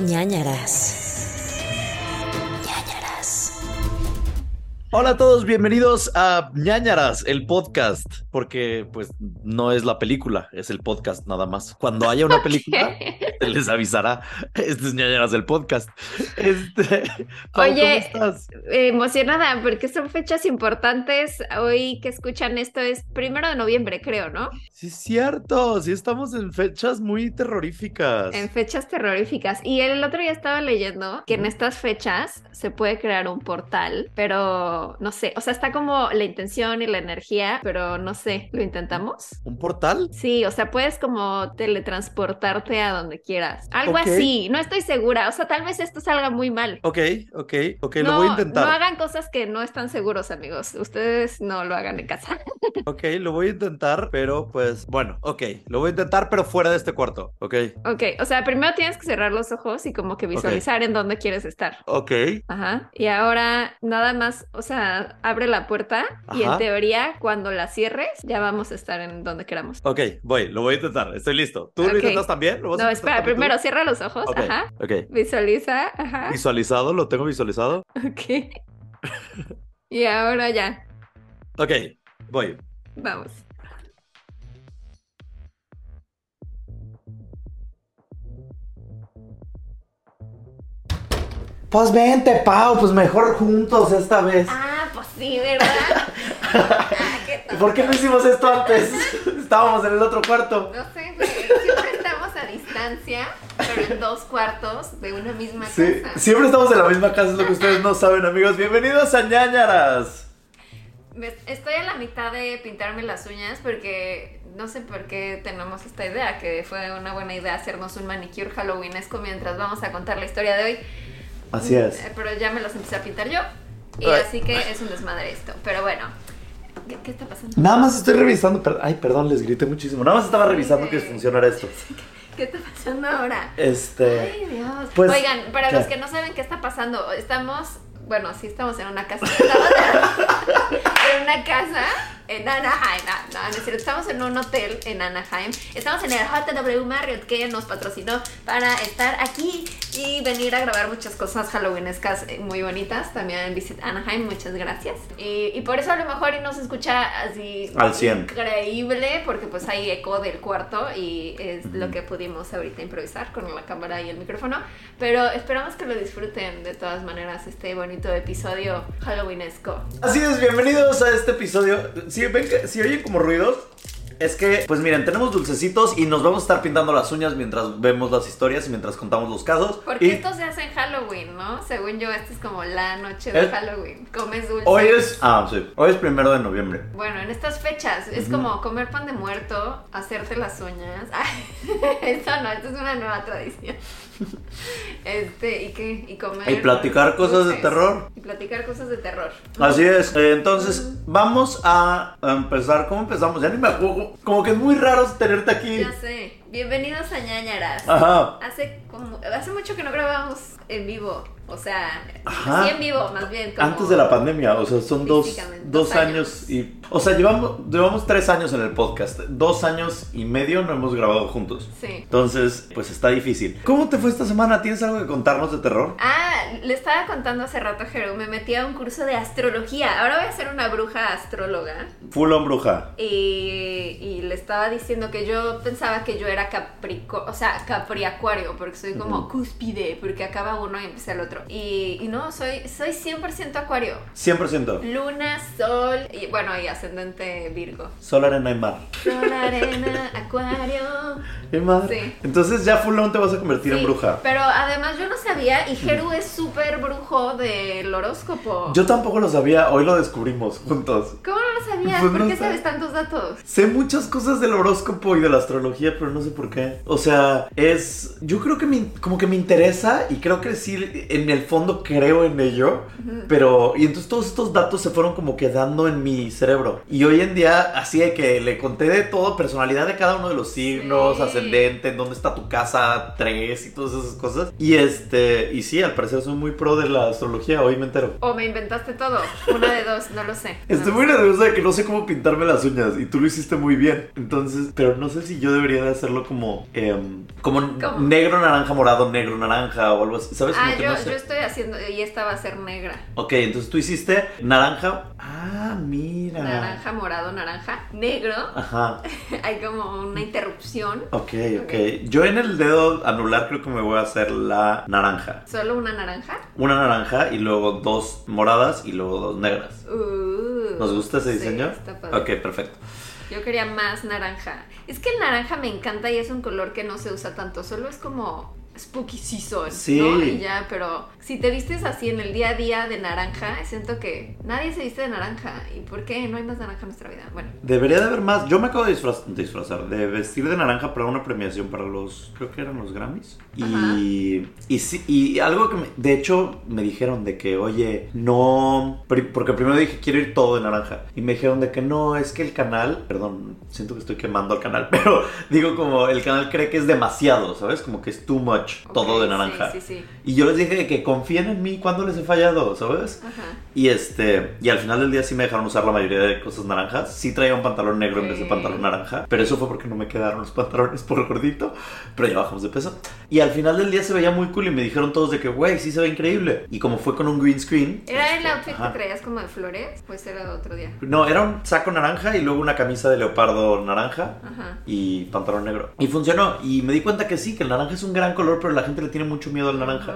ñañaras. ñañaras. Hola a todos, bienvenidos a ñañaras, el podcast, porque pues no es la película, es el podcast nada más. Cuando haya una película, se les avisará. Este es ñañaras el podcast. Este, Pau, Oye, ¿cómo estás? Emocionada porque son fechas importantes. Hoy que escuchan esto es primero de noviembre, creo, ¿no? Sí, es cierto, sí estamos en fechas muy terroríficas. En fechas terroríficas. Y el otro día estaba leyendo que en estas fechas se puede crear un portal, pero no sé, o sea, está como la intención y la energía, pero no sé, ¿lo intentamos? ¿Un portal? Sí, o sea, puedes como teletransportarte a donde quieras. Algo así, no estoy segura. O sea, tal vez esto salga muy mal. Ok, ok, ok, no, lo voy a intentar. no hagan cosas que no están seguros, amigos. Ustedes no lo hagan en casa. Ok, lo voy a intentar, pero pues bueno, ok, lo voy a intentar, pero fuera de este cuarto, ok, Ok, o sea, primero tienes que cerrar los ojos y como que visualizar en dónde quieres estar. ok, Ajá. Y ahora nada más, o sea, abre la puerta y en teoría cuando la cierres ya vamos a estar en donde queramos. ok, voy, lo voy a intentar, estoy listo. ¿Tú lo intentas también? ¿Lo vas a No, espera, primero cierra los ojos, ajá. ok. Visualiza, ajá. ¿Visualizado? ¿Lo tengo visualizado? Ok. Y ahora ya, Ok, voy. vamos. Pues vente, Pau, pues mejor juntos esta vez. Ah, pues sí, ¿verdad? ah, qué. ¿Por qué no hicimos esto antes? Estábamos en el otro cuarto. No sé, güey, siempre distancia, pero en dos cuartos de una misma Sí, casa. siempre estamos en la misma casa, es lo que ustedes no saben, amigos. Bienvenidos a ñañaras. Estoy a la mitad de pintarme las uñas porque no sé por qué tenemos esta idea, que fue una buena idea hacernos un manicure halloweenesco mientras vamos a contar la historia de hoy. Así es. Eh, Pero ya me los empecé a pintar yo. Y Ay. así que es un desmadre esto. Pero bueno, ¿qué, qué está pasando? Nada más estoy revisando. per- Ay, perdón, les grité muchísimo. Nada más estaba revisando que funcionara esto. ¿Qué está pasando ahora? Este. Ay, Dios. pues, Oigan, para ¿qué? los que no saben qué está pasando, estamos, bueno, sí estamos en una casa. Estamos en una casa en Anaheim. No, no, no es cierto. Estamos en un hotel en Anaheim. Estamos en el JW Marriott que nos patrocinó para estar aquí y venir a grabar muchas cosas halloweenescas eh, muy bonitas. También en Visit Anaheim, muchas gracias. Y, y por eso a lo mejor y no se escucha así Al 100. increíble porque pues hay eco del cuarto y es lo que pudimos ahorita improvisar con la cámara y el micrófono. Pero esperamos que lo disfruten de todas maneras este bonito episodio halloweenesco. Así es, bienvenidos a este episodio. Si ven que, si oyen como ruidos, es que, pues miren, tenemos dulcecitos y nos vamos a estar pintando las uñas mientras vemos las historias y mientras contamos los casos. Porque Y esto se hace en Halloween, ¿no? Según yo, esta es como la noche de Es- Halloween. Comes dulce. hoy es. Ah, sí. Hoy es primero de noviembre. Bueno, en estas fechas es como comer pan de muerto, hacerte las uñas. Ay, esto no, esto es una nueva tradición. Este, ¿y qué? Y comer. Y platicar cosas de terror. Y platicar cosas de terror. Así es. Eh, entonces, vamos a empezar. ¿Cómo empezamos? Ya ni me acuerdo. Como que es muy raro tenerte aquí. Ya sé. Bienvenidos a ñañaras. Ajá. Hace como hace mucho que no grabamos en vivo. O sea, sí en vivo, más bien. como- Antes de la pandemia, o sea, son dos, dos años. años. y... O sea, llevamos, llevamos tres años en el podcast. Dos años y medio no hemos grabado juntos. Sí. Entonces, pues está difícil. ¿Cómo te fue esta semana? ¿Tienes algo que contarnos de terror? Ah, le estaba contando hace rato a Jero, me metí a un curso de astrología. Ahora voy a ser una bruja astróloga. Full on bruja. Y, y le estaba diciendo que yo pensaba que yo era caprico, o sea, capriacuario, porque soy como cúspide, porque acaba uno y empieza el otro. Y, y no, soy, soy 100% acuario. 100%. Luna, sol, y bueno, y ascendente Virgo. Sol, arena y mar. Sol, arena, acuario. ¿Y mar? Sí. Entonces ya full on te vas a convertir en bruja. Pero además yo no sabía, y Jeru es súper brujo del horóscopo. Yo tampoco lo sabía, hoy lo descubrimos juntos. ¿Cómo no lo sabías? Pues ¿Por no qué sabes tantos datos? Sé muchas cosas del horóscopo y de la astrología, pero no sé por qué. O sea, es. Yo creo que me, como que me interesa y creo que sí, en el fondo creo en ello. Pero. Y entonces todos estos datos se fueron como quedando en mi cerebro. Y hoy en día, así de que le conté de todo, personalidad de cada uno de los signos, Sí. ascendente, en dónde está tu casa 3 y todas esas cosas. Y este. Y sí, al parecer soy muy pro de la astrología, hoy me entero. O me inventaste todo. Una de dos, no lo sé. Estoy No muy nerviosa de que no sé cómo pintarme las uñas y tú lo hiciste muy bien. Entonces, pero no sé si yo debería de hacerlo como em, como ¿Cómo? negro, naranja, morado, negro, naranja o algo así. ¿Sabes? Ah, yo, no sé. yo estoy haciendo, y esta va a ser negra. Ok, entonces tú hiciste naranja. Ah, mira. Naranja, morado, naranja, negro. Ajá. Hay como una interrupción. Ok, ok. Yo en el dedo anular creo que me voy a hacer la naranja. Solo una naranja. Una naranja y luego dos moradas y luego dos negras. Uh, ¿Nos gusta ese sí, diseño? está padre. ok, perfecto. Yo quería más naranja. Es que el naranja me encanta y es un color que no se usa tanto. Solo es como spooky season. Sí. ¿no? Y ya, pero si te vistes así en el día a día de naranja, siento que nadie se viste de naranja. ¿Y por qué no hay más naranja en nuestra vida? Bueno. Debería de haber más. Yo me acabo de disfraz- disfrazar, de vestir de naranja para una premiación para los, creo que eran los Grammys. Y, y sí, y algo que me- de hecho me dijeron de que, oye, no, porque primero dije quiero ir todo de naranja. Y me dijeron de que no, es que el canal, perdón, siento que estoy quemando al canal, pero digo como el canal cree que es demasiado, ¿sabes? Como que es too much, todo Ok, de naranja. Sí, sí, sí. Y yo les dije que confíen en mí cuando les he fallado, ¿sabes? Ajá. Y este, y al final del día sí me dejaron usar la mayoría de cosas naranjas. Sí traía un pantalón negro en vez de pantalón naranja, pero eso fue porque no me quedaron los pantalones por gordito, pero ya bajamos de peso. Y al final del día se veía muy cool y me dijeron todos de que, güey, sí se ve increíble. Y como fue con un green screen. ¿Era el este, outfit ajá. que traías como de flores? Pues era otro día. No, era un saco naranja y luego una camisa de leopardo naranja Ajá. y pantalón negro. Y funcionó. Y me di cuenta que sí, que el naranja es un gran color, pero la gente le tiene mucho miedo al naranja.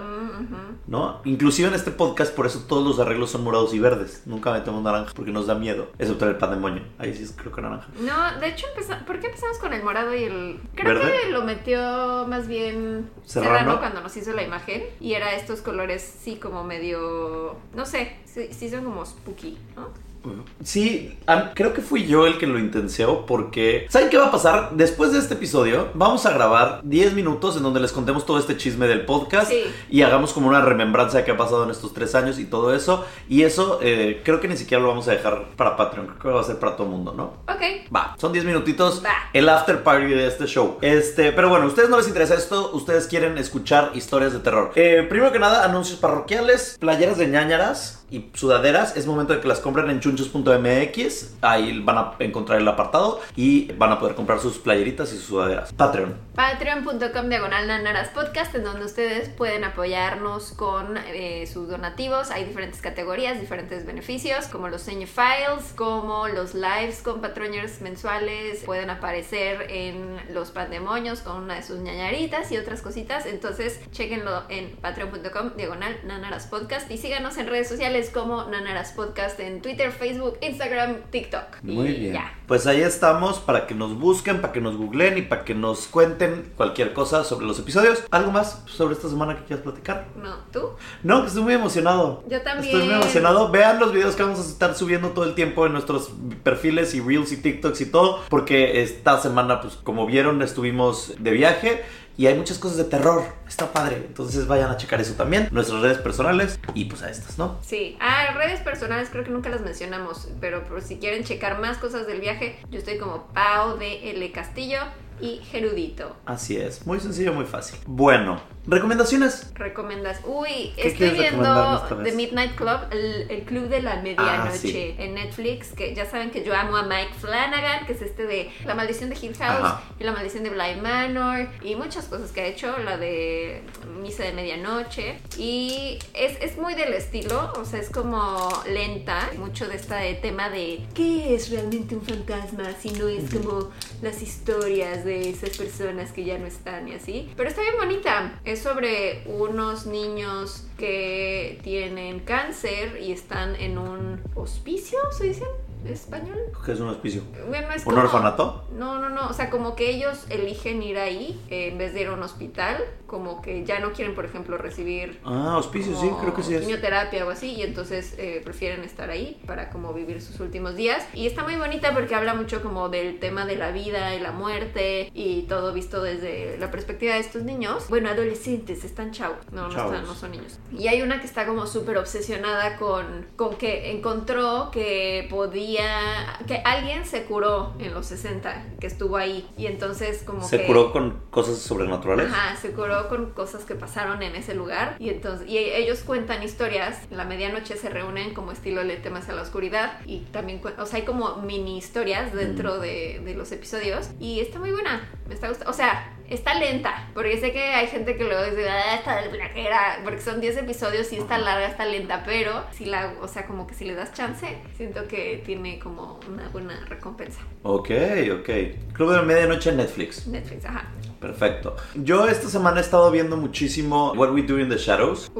¿No? Inclusive en este podcast, por eso todos los arreglos son morados y verdes. Nunca metemos naranja porque nos da miedo. Excepto en el pandemonio. Ahí sí es creo que naranja. No, de hecho, ¿por qué empezamos con el morado y el...? Creo ¿Verde? que lo metió más bien Serrano. Serrano cuando nos hizo la imagen. Y era estos colores, sí, como medio... No sé, sí, sí son como spooky, ¿no? Sí, creo que fui yo el que lo intenseó porque... ¿Saben qué va a pasar? Después de este episodio vamos a grabar 10 minutos en donde les contemos todo este chisme del podcast Sí. y hagamos como una remembranza de qué ha pasado en estos tres años y todo eso. Y eso eh, creo que ni siquiera lo vamos a dejar para Patreon, creo que va a ser para todo el mundo, ¿no? Ok. Va, son 10 minutitos Va. el after party de este show. Este, pero bueno, a ustedes no les interesa esto, ustedes quieren escuchar historias de terror. Eh, primero que nada, anuncios parroquiales, playeras de ñañaras y sudaderas. Es momento de que las compren en chunchos.mx. Ahí van a encontrar el apartado y van a poder comprar sus playeritas y sus sudaderas. Patreon. Patreon.com diagonal nanaras podcast en donde ustedes pueden apoyarnos con eh, sus donativos. Hay diferentes categorías, diferentes beneficios, como los Seño Files, como los lives con patroñers mensuales. Pueden aparecer en los pandemonios con una de sus ñañaritas y otras cositas. Entonces, chequenlo en patreon.com diagonal nanaras podcast y síganos en redes sociales como nanaras podcast en Twitter, Facebook, Instagram, TikTok. Muy Y bien. Ya. Pues ahí estamos para que nos busquen, para que nos googleen y para que nos cuenten cualquier cosa sobre los episodios. ¿Algo más sobre esta semana que quieras platicar? No, ¿tú? No, que estoy muy emocionado. Yo también. Estoy muy emocionado. Vean los videos que vamos a estar subiendo todo el tiempo en nuestros perfiles y reels y TikToks y todo. Porque esta semana, pues como vieron, estuvimos de viaje. Y hay muchas cosas de terror. Está padre. Entonces vayan a checar eso también. Nuestras redes personales. Y pues a estas, ¿no? Sí. Ah, redes personales creo que nunca las mencionamos, pero por si quieren checar más cosas del viaje, yo estoy como Pau de L Castillo y Gerudito. Así es. Muy sencillo, muy fácil. Bueno, recomendaciones. Recomendas. Uy, ¿Qué estoy viendo? The Midnight Club, el, el club de la medianoche Ah, sí. en Netflix, que ya saben que yo amo a Mike Flanagan, que es este de La maldición de Hill House Ajá. y La maldición de Bly Manor y muchas cosas que ha hecho, la de Misa de Medianoche. Y es, es muy del estilo, o sea, es como lenta, mucho de este tema de ¿qué es realmente un fantasma? Si no es como las historias de esas personas que ya no están y así. Pero está bien bonita. Es sobre unos niños que tienen cáncer y están en un hospicio, ¿se dice? ¿En español? ¿Qué es un hospicio? Bueno, es ¿Un como- orfanato? No, no, no. O sea, como que ellos eligen ir ahí eh, en vez de ir a un hospital. Como que ya no quieren, por ejemplo, recibir Ah, hospicio, sí, creo que sí es. quimioterapia o así y entonces eh, prefieren estar ahí para como vivir sus últimos días y está muy bonita porque habla mucho como del tema de la vida y la muerte y todo visto desde la perspectiva de estos niños bueno adolescentes están chavos no no, están, no son niños y hay una que está como súper obsesionada con con que encontró que había, que alguien se curó en los 60, que estuvo ahí, y entonces como Se que... curó con cosas sobrenaturales. Ajá, se curó con cosas que pasaron en ese lugar y entonces y ellos cuentan historias. En la medianoche se reúnen como estilo Le temas a la oscuridad y también, o sea, hay como mini historias dentro de, de los episodios y está muy buena. Me está gustando, o sea, está lenta porque sé que hay gente que luego dice, ah, está de flajera, porque son 10 episodios y está larga, está lenta, pero si la, o sea, como que si le das chance, siento que tiene como una buena recompensa. Ok, ok. Club de Medianoche en Netflix. Netflix, ajá. Perfecto. Yo esta semana he estado viendo muchísimo What We Do in the Shadows.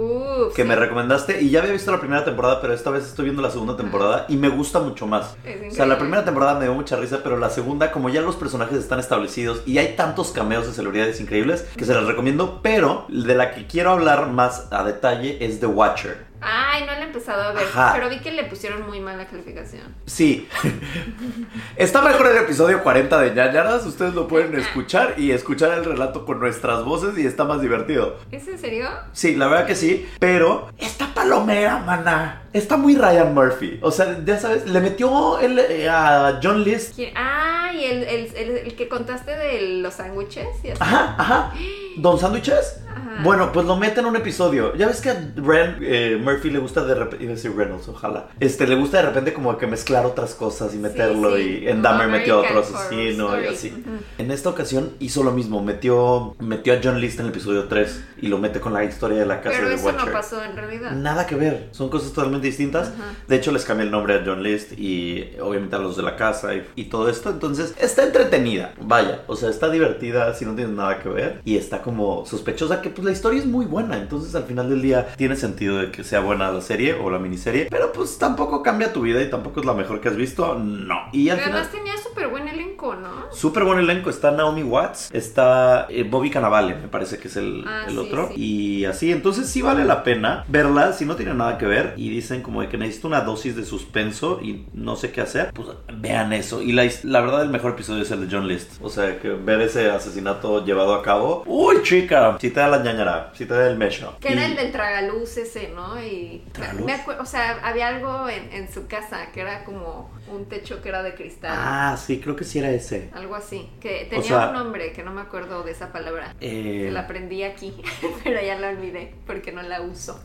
Que me recomendaste y ya había visto la primera temporada, pero esta vez estoy viendo la segunda temporada y me gusta mucho más. O sea, la primera temporada me dio mucha risa, pero la segunda, como ya los personajes están establecidos y hay tantos cameos de celebridades increíbles, que se las recomiendo, pero de la que quiero hablar más a detalle es The Watcher. Ay, no la he empezado a ver, Ajá. pero vi que le pusieron muy mala calificación. Sí. Está mejor el episodio 40 de ñañaras, ustedes lo pueden escuchar y escuchar el relato con nuestras voces y está más divertido. ¿Es en serio? Sí, la verdad que sí, pero está palomera, mana. Está muy Ryan Murphy. O sea, ya sabes, le metió el, eh, a John List. ¿Quién? Ah, y el, el, el- el que contaste de los sándwiches y así. Ajá, ajá. ¿Don Sándwiches? Ajá. Bueno, pues lo mete en un episodio. Ya ves que a Ren, eh, Murphy le gusta de repente, iba a decir Reynolds, ojalá. Este, le gusta de repente como que mezclar otras cosas y meterlo Sí, sí. y en Dahmer metió a otro asesino y así. En esta ocasión hizo lo mismo, metió, metió a John List en el episodio 3 y lo mete con la historia de la casa Pero de eso Watcher. no pasó en realidad. Nada que ver, son cosas totalmente distintas. De hecho, les cambié el nombre a John List y obviamente a los de la casa y, y todo esto. Entonces, está entretenida, vaya, o sea, está divertida si no tienes nada que ver y está como sospechosa que pues la historia es muy buena. Entonces, al final del día, tiene sentido de que sea buena la serie o la miniserie, pero pues tampoco cambia tu vida y tampoco es la mejor que has visto, no. Y al Pero final. además tenía súper buen elenco, ¿no? Súper buen elenco, está Naomi Watts, está eh, Bobby Cannavale, me parece que es el, Ah, el sí, otro. sí. Y así, entonces sí vale la pena verla si no tiene nada que ver y dicen como de que necesito una dosis de suspenso y no sé qué hacer, pues vean eso. Y la, la verdad el mejor episodio es el de John List. O sea, que ver ese asesinato llevado a cabo. Uy, chica, si te da la ñañara, si te da el mecho. Que era Y- el del tragaluz ese, ¿no? Y ¿Tragaluz? me o sea, había algo en, en su casa que era como un techo que era de cristal. Ah, sí, creo que sí era ese. Algo así. Que tenía sea- un nombre que no me acuerdo de esa palabra. Eh, Que la aprendí aquí, pero ya la olvidé porque no la uso.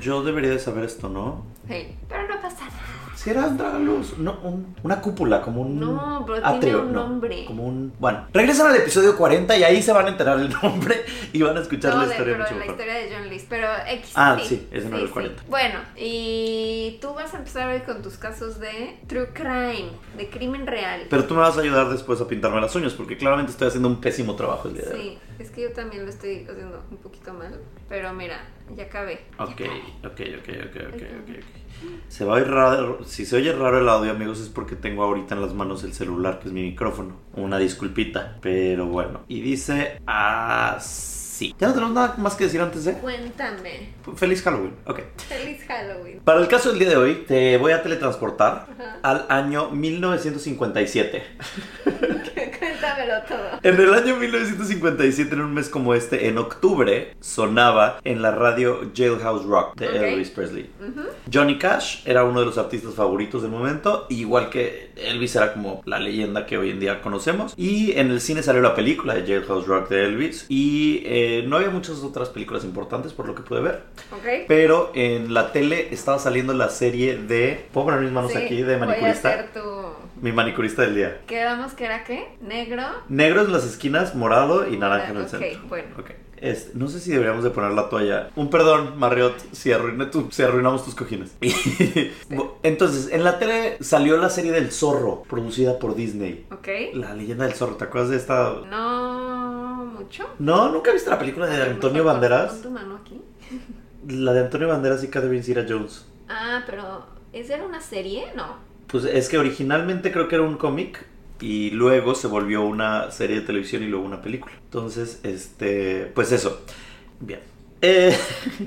yo debería de saber esto, ¿no? Hey, pero no pasa nada. Si era un dragaluz, no, un- una cúpula, como un No, pero tiene un no, nombre. como un, bueno, regresan al episodio 40 y ahí se van a enterar el nombre y van a escuchar No, la de- historia pero mucho la mejor. historia de John List, pero X. Ah, sí, ese no era el sí. 40. Bueno, y tú vas a empezar hoy con tus casos de true crime, de crimen real. Pero tú me vas a ayudar después a pintarme las uñas porque claramente estoy haciendo un pésimo trabajo el día de hoy. Sí, es que yo también lo estoy haciendo un poquito mal, pero mira, ya acabé. ya Ok, acabé. ok, ok, ok, ok, ok, ok. Se va a oír raro, si se oye raro el audio, amigos, es porque tengo ahorita en las manos el celular, que es mi micrófono. Una disculpita, pero bueno. Y dice así. Ya no tenemos nada más que decir antes de... Cuéntame. Feliz Halloween, ok. Feliz Halloween. Para el caso del día de hoy, te voy a teletransportar Ajá. al año 1957. Cuéntamelo todo. En el año 1957, en un mes como este, en octubre, sonaba en la radio Jailhouse Rock de. Elvis Presley. Johnny Cash era uno de los artistas favoritos del momento, igual que Elvis era como la leyenda que hoy en día conocemos. Y en el cine salió la película de Jailhouse Rock de Elvis y eh, no había muchas otras películas importantes por lo que pude ver. Ok. Pero en la tele estaba saliendo la serie de... ¿Puedo poner mis manos Sí, aquí de Voy a manicurista? hacer tu... Mi manicurista del día. Quedamos que era qué? Negro. Negro en las esquinas, morado y naranja en el Ok, centro. bueno. Ok. Este, no sé si deberíamos de poner la toalla. Un perdón, Marriott, si, arruiné tu- si arruinamos tus cojines. Entonces, en la tele salió la serie del zorro, producida por Disney. Ok. La leyenda del zorro, ¿te acuerdas de esta? No mucho. No, ¿nunca viste la película de Antonio mejor pon- Banderas? pon tu mano aquí. La de Antonio Banderas y Catherine Zeta Jones. Ah, pero ¿esa era una serie? No. Pues es que originalmente creo que era un cómic y luego se volvió una serie de televisión y luego una película. Entonces, este, pues eso. Bien. Eh,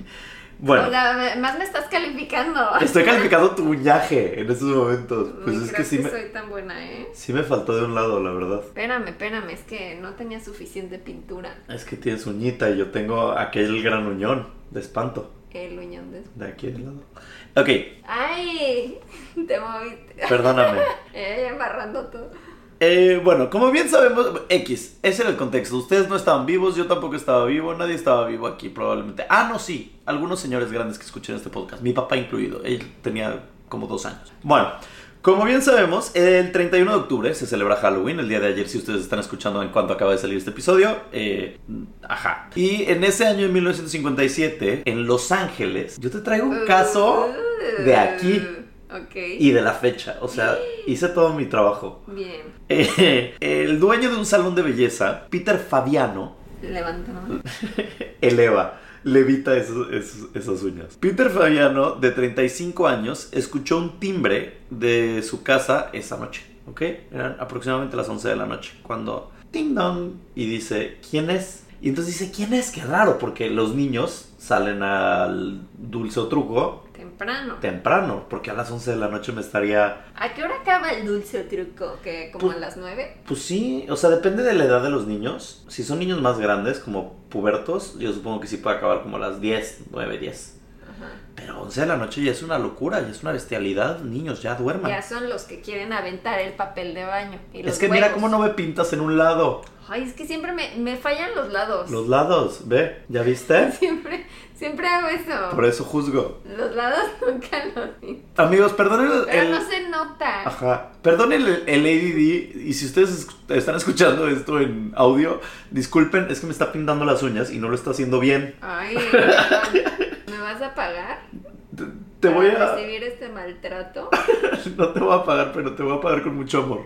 bueno, O sea, más me estás calificando. estoy calificando tu uñaje en estos momentos. Pues Ni es que sí me, soy tan buena, ¿eh? sí me faltó de un lado, la verdad. Espérame, espérame, es que no tenía suficiente pintura. Es que tienes uñita y yo tengo aquel gran uñón de espanto. El uñón de... De aquí del lado. Ok, ¡Ay! Te moviste. perdóname. Eh, embarrando todo. Eh, bueno, como bien sabemos, X, ese era el contexto. Ustedes no estaban vivos, yo tampoco estaba vivo, nadie estaba vivo aquí probablemente. Ah, no, sí, algunos señores grandes que escuchan este podcast, mi papá incluido, él tenía como dos años. Bueno, como bien sabemos, el 31 de octubre se celebra Halloween, el día de ayer si ustedes están escuchando en cuanto acaba de salir este episodio. eh, ajá. Y en ese año de 1957, en Los Ángeles, yo te traigo un caso de aquí Ok. y de la fecha. O sea, hice todo mi trabajo. Bien. Eh, el dueño de un salón de belleza, Peter Fabiano, Levanta eleva, levita esos- esos- esas uñas. Peter Fabiano, de 35 años, escuchó un timbre de su casa esa noche, ¿ok? Eran aproximadamente las 11 de la noche, cuando ding dong y dice, ¿quién es? Y entonces dice, ¿quién es? Qué raro, porque los niños salen al dulce truco Temprano. temprano, porque a las 11 de la noche me estaría ¿A qué hora acaba el dulce o truco? ¿Que como Pues- a las nueve? Pues sí, o sea, depende de la edad de los niños. Si son niños más grandes, como pubertos, yo supongo que sí puede acabar como a las 10, 9, 10. Pero 11 de la noche ya es una locura, ya es una bestialidad. Niños, ya duerman. Ya son los que quieren aventar el papel de baño. Y los es que mira cómo no me pintas en un lado. Ay, es que siempre me, me fallan los lados. Los lados, ve, ¿ya viste? Siempre, siempre hago eso. Por eso juzgo. Los lados nunca los vi. Amigos, perdonen el... Pero el- no se nota. Ajá. Perdonen el, el ADD y si ustedes están escuchando esto en audio, disculpen, es que me está pintando las uñas y no lo está haciendo bien. Ay, perdón. ¿me vas a pagar? Te, te voy a... recibir este maltrato? no te voy a pagar, pero te voy a pagar con mucho amor.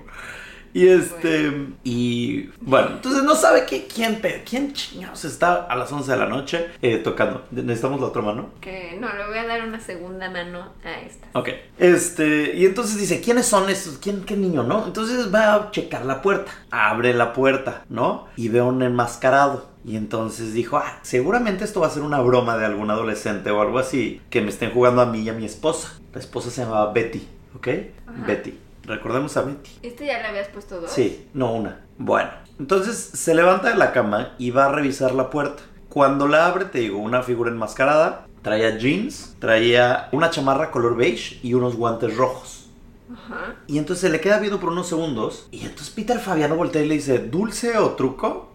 Y este. Y. Bueno, entonces no sabe qué, quién, quién chingados está a las 11 de la noche eh, tocando. ¿Necesitamos la otra mano? Que no, le voy a dar una segunda mano a esta. Ok. Este. Y entonces dice: ¿Quiénes son esos? ¿Quién, qué niño, no? Entonces va a checar la puerta. Abre la puerta, ¿no? Y ve a un enmascarado. Y entonces dijo, ah, seguramente esto va a ser una broma de algún adolescente o algo así, que me estén jugando a mí y a mi esposa. La esposa se llamaba Betty, ¿ok? Ajá. Betty. Recordemos a Betty. ¿Este ya le habías puesto dos? Sí, no una. Bueno, entonces se levanta de la cama y va a revisar la puerta. Cuando la abre, te digo, una figura enmascarada, traía jeans, traía una chamarra color beige y unos guantes rojos. Ajá. Y entonces se le queda viendo por unos segundos y entonces Peter Fabiano voltea y le dice, ¿dulce o truco?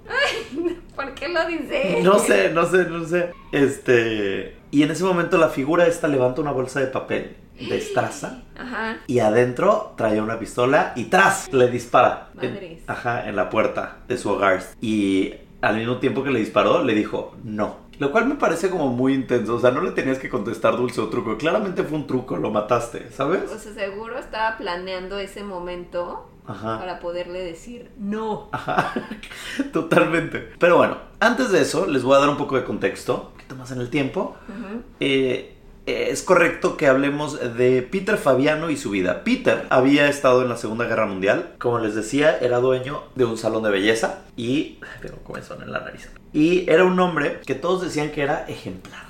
¿Por qué lo dice? No sé, no sé, no sé. Este... Y en ese momento la figura esta levanta una bolsa de papel, destraza Ajá. Y adentro traía una pistola y tras le dispara. En- ajá, en la puerta de su hogar. Y al mismo tiempo que le disparó, le dijo no. Lo cual me parece como muy intenso. O sea, no le tenías que contestar dulce o truco. Claramente fue un truco, lo mataste, ¿sabes? O sea, seguro estaba planeando ese momento Ajá. para poderle decir no. Ajá, totalmente. Pero bueno, antes de eso, les voy a dar un poco de contexto, un poquito más en el tiempo. Ujú. Eh, es correcto que hablemos de Peter Fabiano y su vida. Peter había estado en la Segunda Guerra Mundial. Como les decía, era dueño de un salón de belleza y... Tengo comezón en la nariz. Y era un hombre que todos decían que era ejemplar.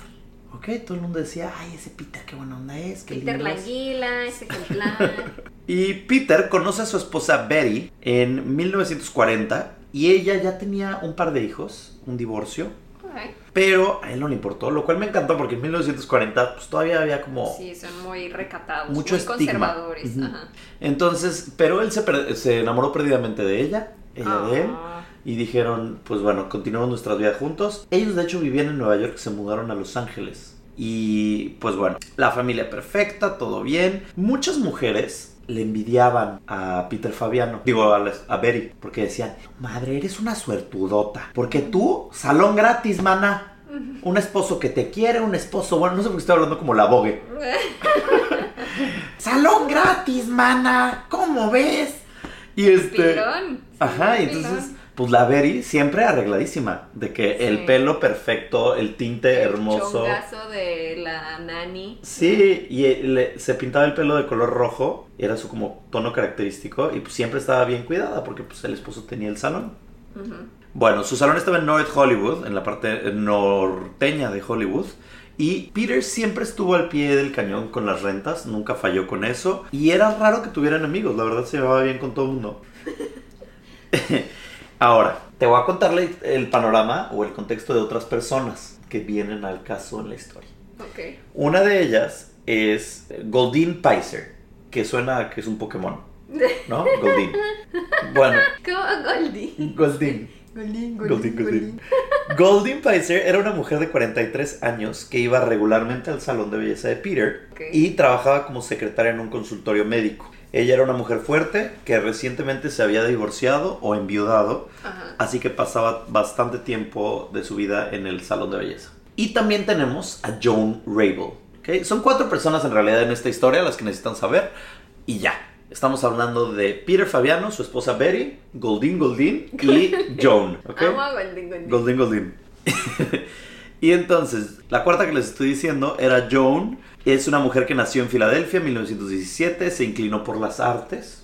¿Ok? Todo el mundo decía, ay, ese Peter, qué buena onda es, qué Peter lindo la es". anguila, ese. Y Peter conoce a su esposa Betty en 1940 y ella ya tenía un par de hijos, un divorcio. Ok. Pero a él no le importó, lo cual me encantó porque en 1940 pues todavía había como... Sí, son muy recatados, Mucho muy estigma. conservadores. Ajá. Entonces, pero él se, se enamoró perdidamente de ella, ella de él. Y dijeron, pues bueno, continuamos nuestras vidas juntos. Ellos de hecho vivían en Nueva York, se mudaron a Los Ángeles. Y pues bueno, la familia perfecta, todo bien. Muchas mujeres le envidiaban a Peter Fabiano, digo a, a Betty, porque decían, madre, eres una suertudota. Porque tú, salón gratis, mana. Un esposo que te quiere, un esposo, bueno, no sé por qué estoy hablando como la bogue. Salón gratis, mana. ¿Cómo ves? Y este... Pilón. Ajá, y entonces, pues la Betty siempre arregladísima. De que el Sí. pelo perfecto, el tinte El hermoso. chongazo de la nani. Sí, y eh, le- se pintaba el pelo de color rojo, era su como tono característico, y pues siempre estaba bien cuidada porque pues el esposo tenía el salón. Ujú. Bueno, su salón estaba en North Hollywood, en la parte norteña de Hollywood. Y Peter siempre estuvo al pie del cañón con las rentas, nunca falló con eso. Y era raro que tuvieran amigos, la verdad se llevaba bien con todo el mundo. Ahora, te voy a contarle el panorama o el contexto de otras personas que vienen al caso en la historia. Ok. Una de ellas es Goldeen Pizer, que suena a que es un Pokémon, ¿no? Goldeen. Bueno, Como Goldie. Goldeen. Goldie, Goldeen, Goldeen. Goldeen Pizer era una mujer de 43 años que iba regularmente al salón de belleza de Peter Ok. y trabajaba como secretaria en un consultorio médico. Ella era una mujer fuerte que recientemente se había divorciado o enviudado, Ajá. así que pasaba bastante tiempo de su vida en el salón de belleza. Y también tenemos a Joan Rabel. ¿ok? Son cuatro personas en realidad en esta historia las que necesitan saber y ya. Estamos hablando de Peter Fabiano, su esposa Betty, Goldeen Goldeen y Joan. ¿ok? Amo a Goldie, Goldie. Golden Golden. y entonces, la cuarta que les estoy diciendo era Joan. Es una mujer que nació en Filadelfia en 1917, se inclinó por las artes.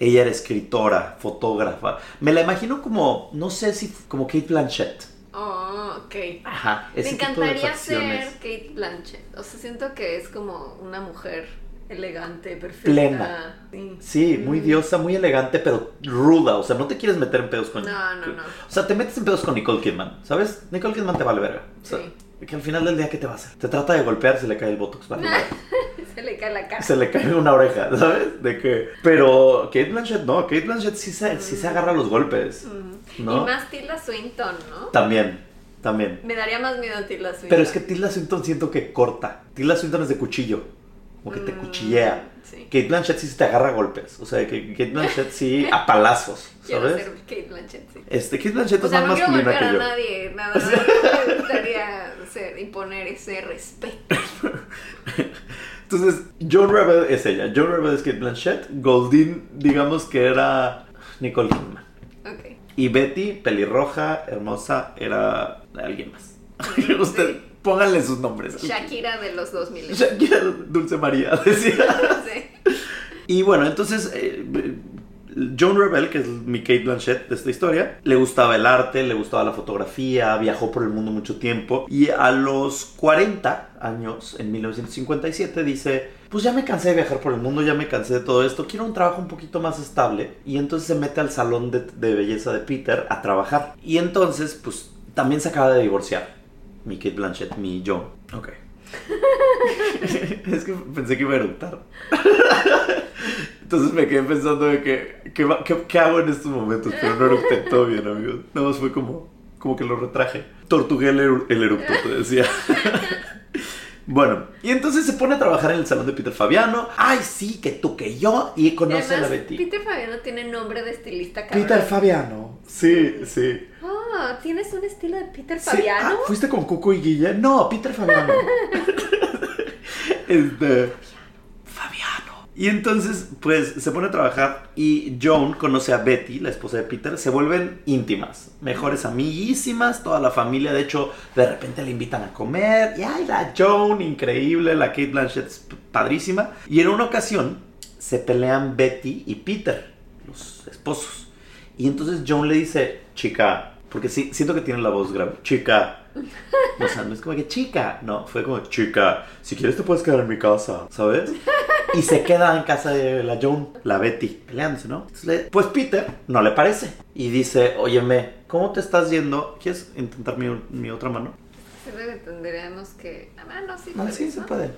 Ella era escritora, fotógrafa. Me la imagino como, no sé si como Kate Blanchett. Oh, ok. Ajá, Me encantaría ser. Kate Blanchett. O sea, siento que es como una mujer elegante, perfecta. Plena. Sí. Sí, muy Mm. diosa, muy elegante, pero ruda. O sea, no te quieres meter en pedos con... No, no, no. O sea, te metes en pedos con Nicole Kidman, ¿sabes? Nicole Kidman te vale verga. O sea, que al final del día, ¿qué te va a hacer? Te trata de golpear, se le cae el botox. vale. Se le cae la cara. se le cae una oreja, ¿sabes? De que... Pero Kate Blanchett no, Kate Blanchett sí se, sí se agarra los golpes. Mm. ¿No? Y más Tilda Swinton, ¿no? También, también. Me daría más miedo Tilda Swinton. Pero es que Tilda Swinton siento que corta. Tilda Swinton es de cuchillo. Como que te Mm, cuchillea. Sí. Kate Blanchett sí se te agarra a golpes. O sea, que Kate Blanchett sí a palazos, Quiero ¿sabes? ser Kate Blanchett, sí. Este, Kate Blanchett O es sea, más no masculina que a yo. nadie, nada más. Me gustaría ser- imponer ese respeto. Entonces, Joan Rebel es ella. Joan Rebel es Kate Blanchett. Goldeen, digamos que era Nicole Kidman. Y Betty, pelirroja, hermosa, era alguien más. Sí. Usted, pónganle sus nombres. Shakira de los 2000. Shakira Dulce María, decía. Sí. Y bueno, entonces eh, Joan Rebel, que es mi Kate Blanchett de esta historia, le gustaba el arte, le gustaba la fotografía, viajó por el mundo mucho tiempo y a los 40 años, en 1957, dice, pues ya me cansé de viajar por el mundo, ya me cansé de todo esto, quiero un trabajo un poquito más estable y entonces se mete al salón de, de belleza de Peter a trabajar. Y entonces, pues también se acaba de divorciar. Mi Kate Blanchett, mi Joan. Ok. es que pensé que iba a eructar. Entonces me quedé pensando de que, ¿qué, va- qué- qué hago en estos momentos? Pero no eructé todo bien, amigos. Nada más fue como, como que lo retraje. Tortugué el, eru- el eructo, te decía. bueno, y entonces se pone a trabajar en el salón de Peter Fabiano. Ay, sí, que tú, que yo. Y conoce a la Betty. Peter, Peter Fabiano tiene nombre de estilista cabrón. Fabiano. Sí, sí. Ah, ¿tienes un estilo de Peter Sí, Fabiano? ah, ¿Fuiste con Cuco y Guille? No, Peter Fabiano. este. Y entonces, pues, se pone a trabajar y Joan conoce a Betty, la esposa de Peter. Se vuelven íntimas, mejores amiguísimas, toda la familia. De hecho, de repente le invitan a comer. Y ay, la Joan, increíble. La Kate Blanchett es padrísima. Y en una ocasión, se pelean Betty y Peter, los esposos. Y entonces Joan le dice, chica, porque sí, siento que tiene la voz grave, chica. O sea, no es como que chica, no, fue como chica, si quieres te puedes quedar en mi casa, ¿sabes? Y se queda en casa de la Joan, la Betty, peleándose, ¿no? Le- pues Peter no le parece y dice, óyeme, ¿cómo te estás yendo? ¿Quieres intentar mi, mi otra mano? Que tendríamos que. Ah, no, sí, No, puedes, sí, se ¿no? puede.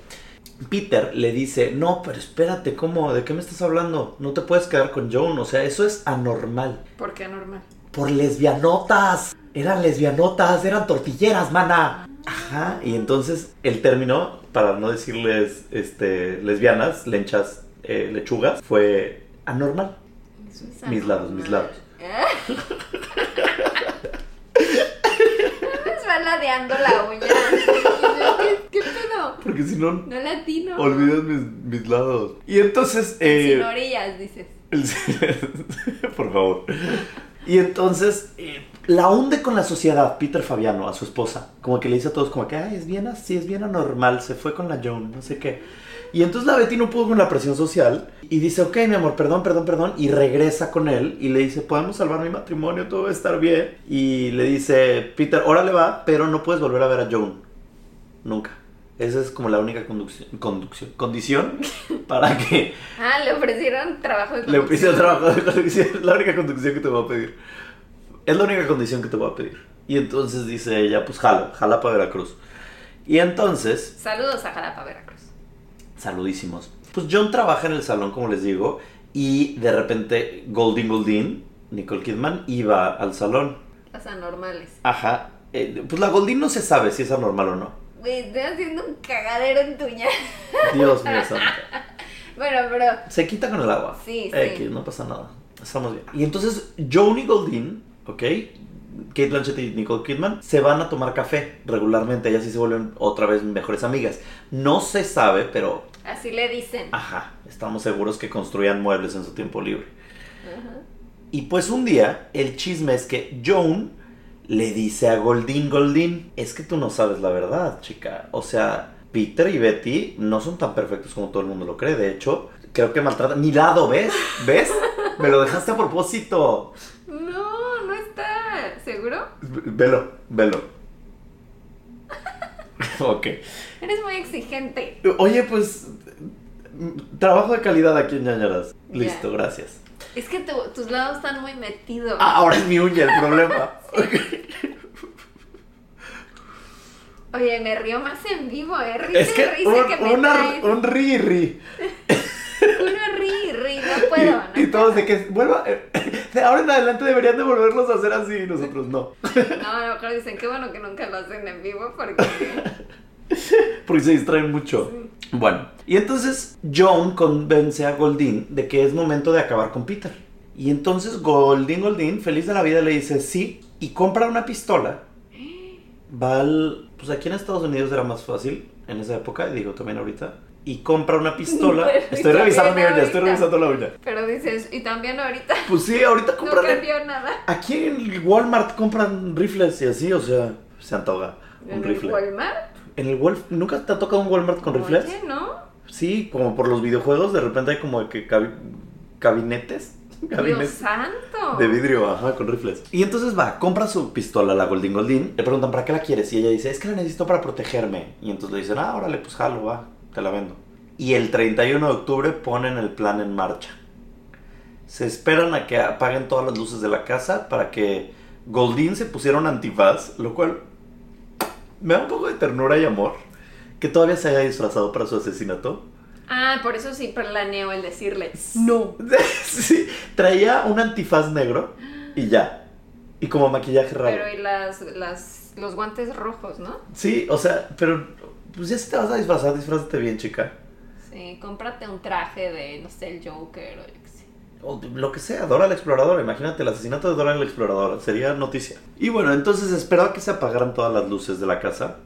Peter le dice, no, pero espérate, ¿cómo? ¿De qué me estás hablando? No te puedes quedar con Joan, o sea, eso es anormal. ¿Por qué normal? Por lesbianotas. Eran lesbianotas, eran tortilleras, mana. Ajá. Y entonces el término, para no decirles este, lesbianas, lenchas, eh, lechugas, fue anormal. Es Mis lados, mis lados. Me va ladeando la uña. ¿Qué, qué pedo? Porque si no, No latino. olvidas mis, mis lados. Y entonces... eh, Sin orillas, dices. Por favor. Y entonces eh, la hunde con la sociedad, Peter Fabiano, a su esposa. Como que le dice a todos, como que, ay, es bien así, es bien anormal, se fue con la Joan, no sé qué. Y entonces la Betty no pudo con la presión social y dice, ok, mi amor, perdón, perdón, perdón. Y regresa con él y le dice, podemos salvar mi matrimonio, todo va a estar bien. Y le dice, Peter, órale va, pero no puedes volver a ver a Joan. Nunca. Esa es como la única conducción, conducción, condición para que Ah, le ofrecieron trabajo de le conducción. el trabajo de conducción. La única conducción que te voy a pedir. Es la única condición que te voy a pedir. Y entonces dice ella, pues jala, jala para Veracruz. Y entonces, Saludos a Jalapa, Veracruz. saludísimos. Pues John trabaja en el salón, como les digo, y de repente Goldie Goldin, Nicole Kidman, iba al salón. Las anormales. Ajá. eh, pues la Goldin no se sabe si es anormal o no. Güey, estoy haciendo un cagadero en tuña. Dios mío santo. Bueno, pero. Se quita con el agua. Sí, sí. No pasa nada. Estamos bien. Y entonces, Joni Goldin, ¿ok? Kate Blanchett y Nicole Kidman se van a tomar café regularmente. Ellas sí se vuelven otra vez mejores amigas. No se sabe, pero Así le dicen. ajá, estamos seguros que construían muebles en su tiempo libre. Ajá. Y pues un día, el chisme es que Joan le dice a Goldin Goldin, es que tú no sabes la verdad, chica. O sea, Peter y Betty no son tan perfectos como todo el mundo lo cree. De hecho, creo que maltratan mi lado, ¿ves? ¿Ves? Me lo dejaste a propósito. No, no está. ¿Seguro? Velo, velo. ok. Eres muy exigente. Oye, pues, trabajo de calidad aquí en Ñañaras. Listo, gracias. Es que tu- tus lados están muy metidos. Ah, ahora es mi uña el problema. Oye, me río más en vivo, ¿eh? Risa Es que risa un, que me una- traes. un ri ri. Uno rí, rí, no puedo, ¿no? Y, y todos de que vuelva. De ahora en adelante deberían de volverlos a hacer así y nosotros no. No, a lo mejor dicen, qué bueno que nunca lo hacen en vivo porque... Porque se distraen mucho. Bueno, y entonces Joan convence a Goldin de que es momento de acabar con Peter. Y entonces Goldin Goldin, feliz de la vida, le dice sí y compra una pistola. Va al. Pues aquí en Estados Unidos era más fácil en esa época, y digo también ahorita. Y compra una pistola. Pero Estoy revisando mi uña, estoy revisando la uña. Pero dices, y también ahorita Pues sí, ahorita no compran. cambió nada. Aquí en Walmart compran rifles y así, o sea, se antoja un ¿En el rifle. Walmart? En el Wolf, ¿nunca te ha tocado un Walmart con rifles? Oye, ¿no? Sí, como por los videojuegos, de repente hay como que cabi- gabinetes. Dios santo. de vidrio, ajá, con rifles. Y entonces va, compra su pistola, la Goldin Goldin. Le preguntan, ¿para qué la quieres? Y ella dice, es que la necesito para protegerme. Y entonces le dicen, ah, órale, pues jalo, va, te la vendo. Y el 31 de octubre ponen el plan en marcha. Se esperan a que apaguen todas las luces de la casa para que Goldin se pusiera un antifaz, lo cual me da un poco de ternura y amor. Que todavía se haya disfrazado para su asesinato. Ah, por eso sí planeo el decirle no. sí, traía un antifaz negro y ya. Y como maquillaje raro. Pero y las, las, los guantes rojos, ¿no? Sí, o sea, pero pues ya si te vas a disfrazar, disfrázate bien, chica. Sí, cómprate un traje de, no sé, el Joker o yo. O lo que sea, Dora la Exploradora. Imagínate el asesinato de Dora la Exploradora. Sería noticia. Y bueno, entonces esperaba que se apagaran todas las luces de la casa.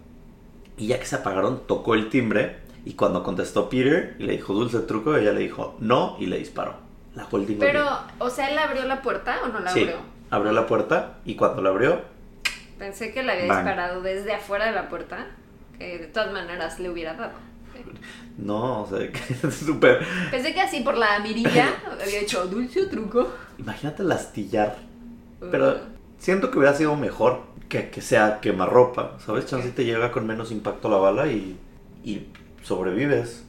Y ya que se apagaron, tocó el timbre. Y cuando contestó Peter y le dijo dulce truco, ella le dijo no y le disparó. La Golding Pero, o sea, ¿él abrió la puerta o no la Sí, abrió? abrió la puerta y cuando la abrió, Pensé que le había Bang. disparado desde afuera de la puerta, que de todas maneras le hubiera dado. No, o sea, es súper. Pensé que así por la mirilla había hecho dulce o truco. Imagínate lastillar. Pero siento que hubiera sido mejor que, que sea quemarropa, ¿sabes? Chance te llega con menos impacto la bala y, y sobrevives.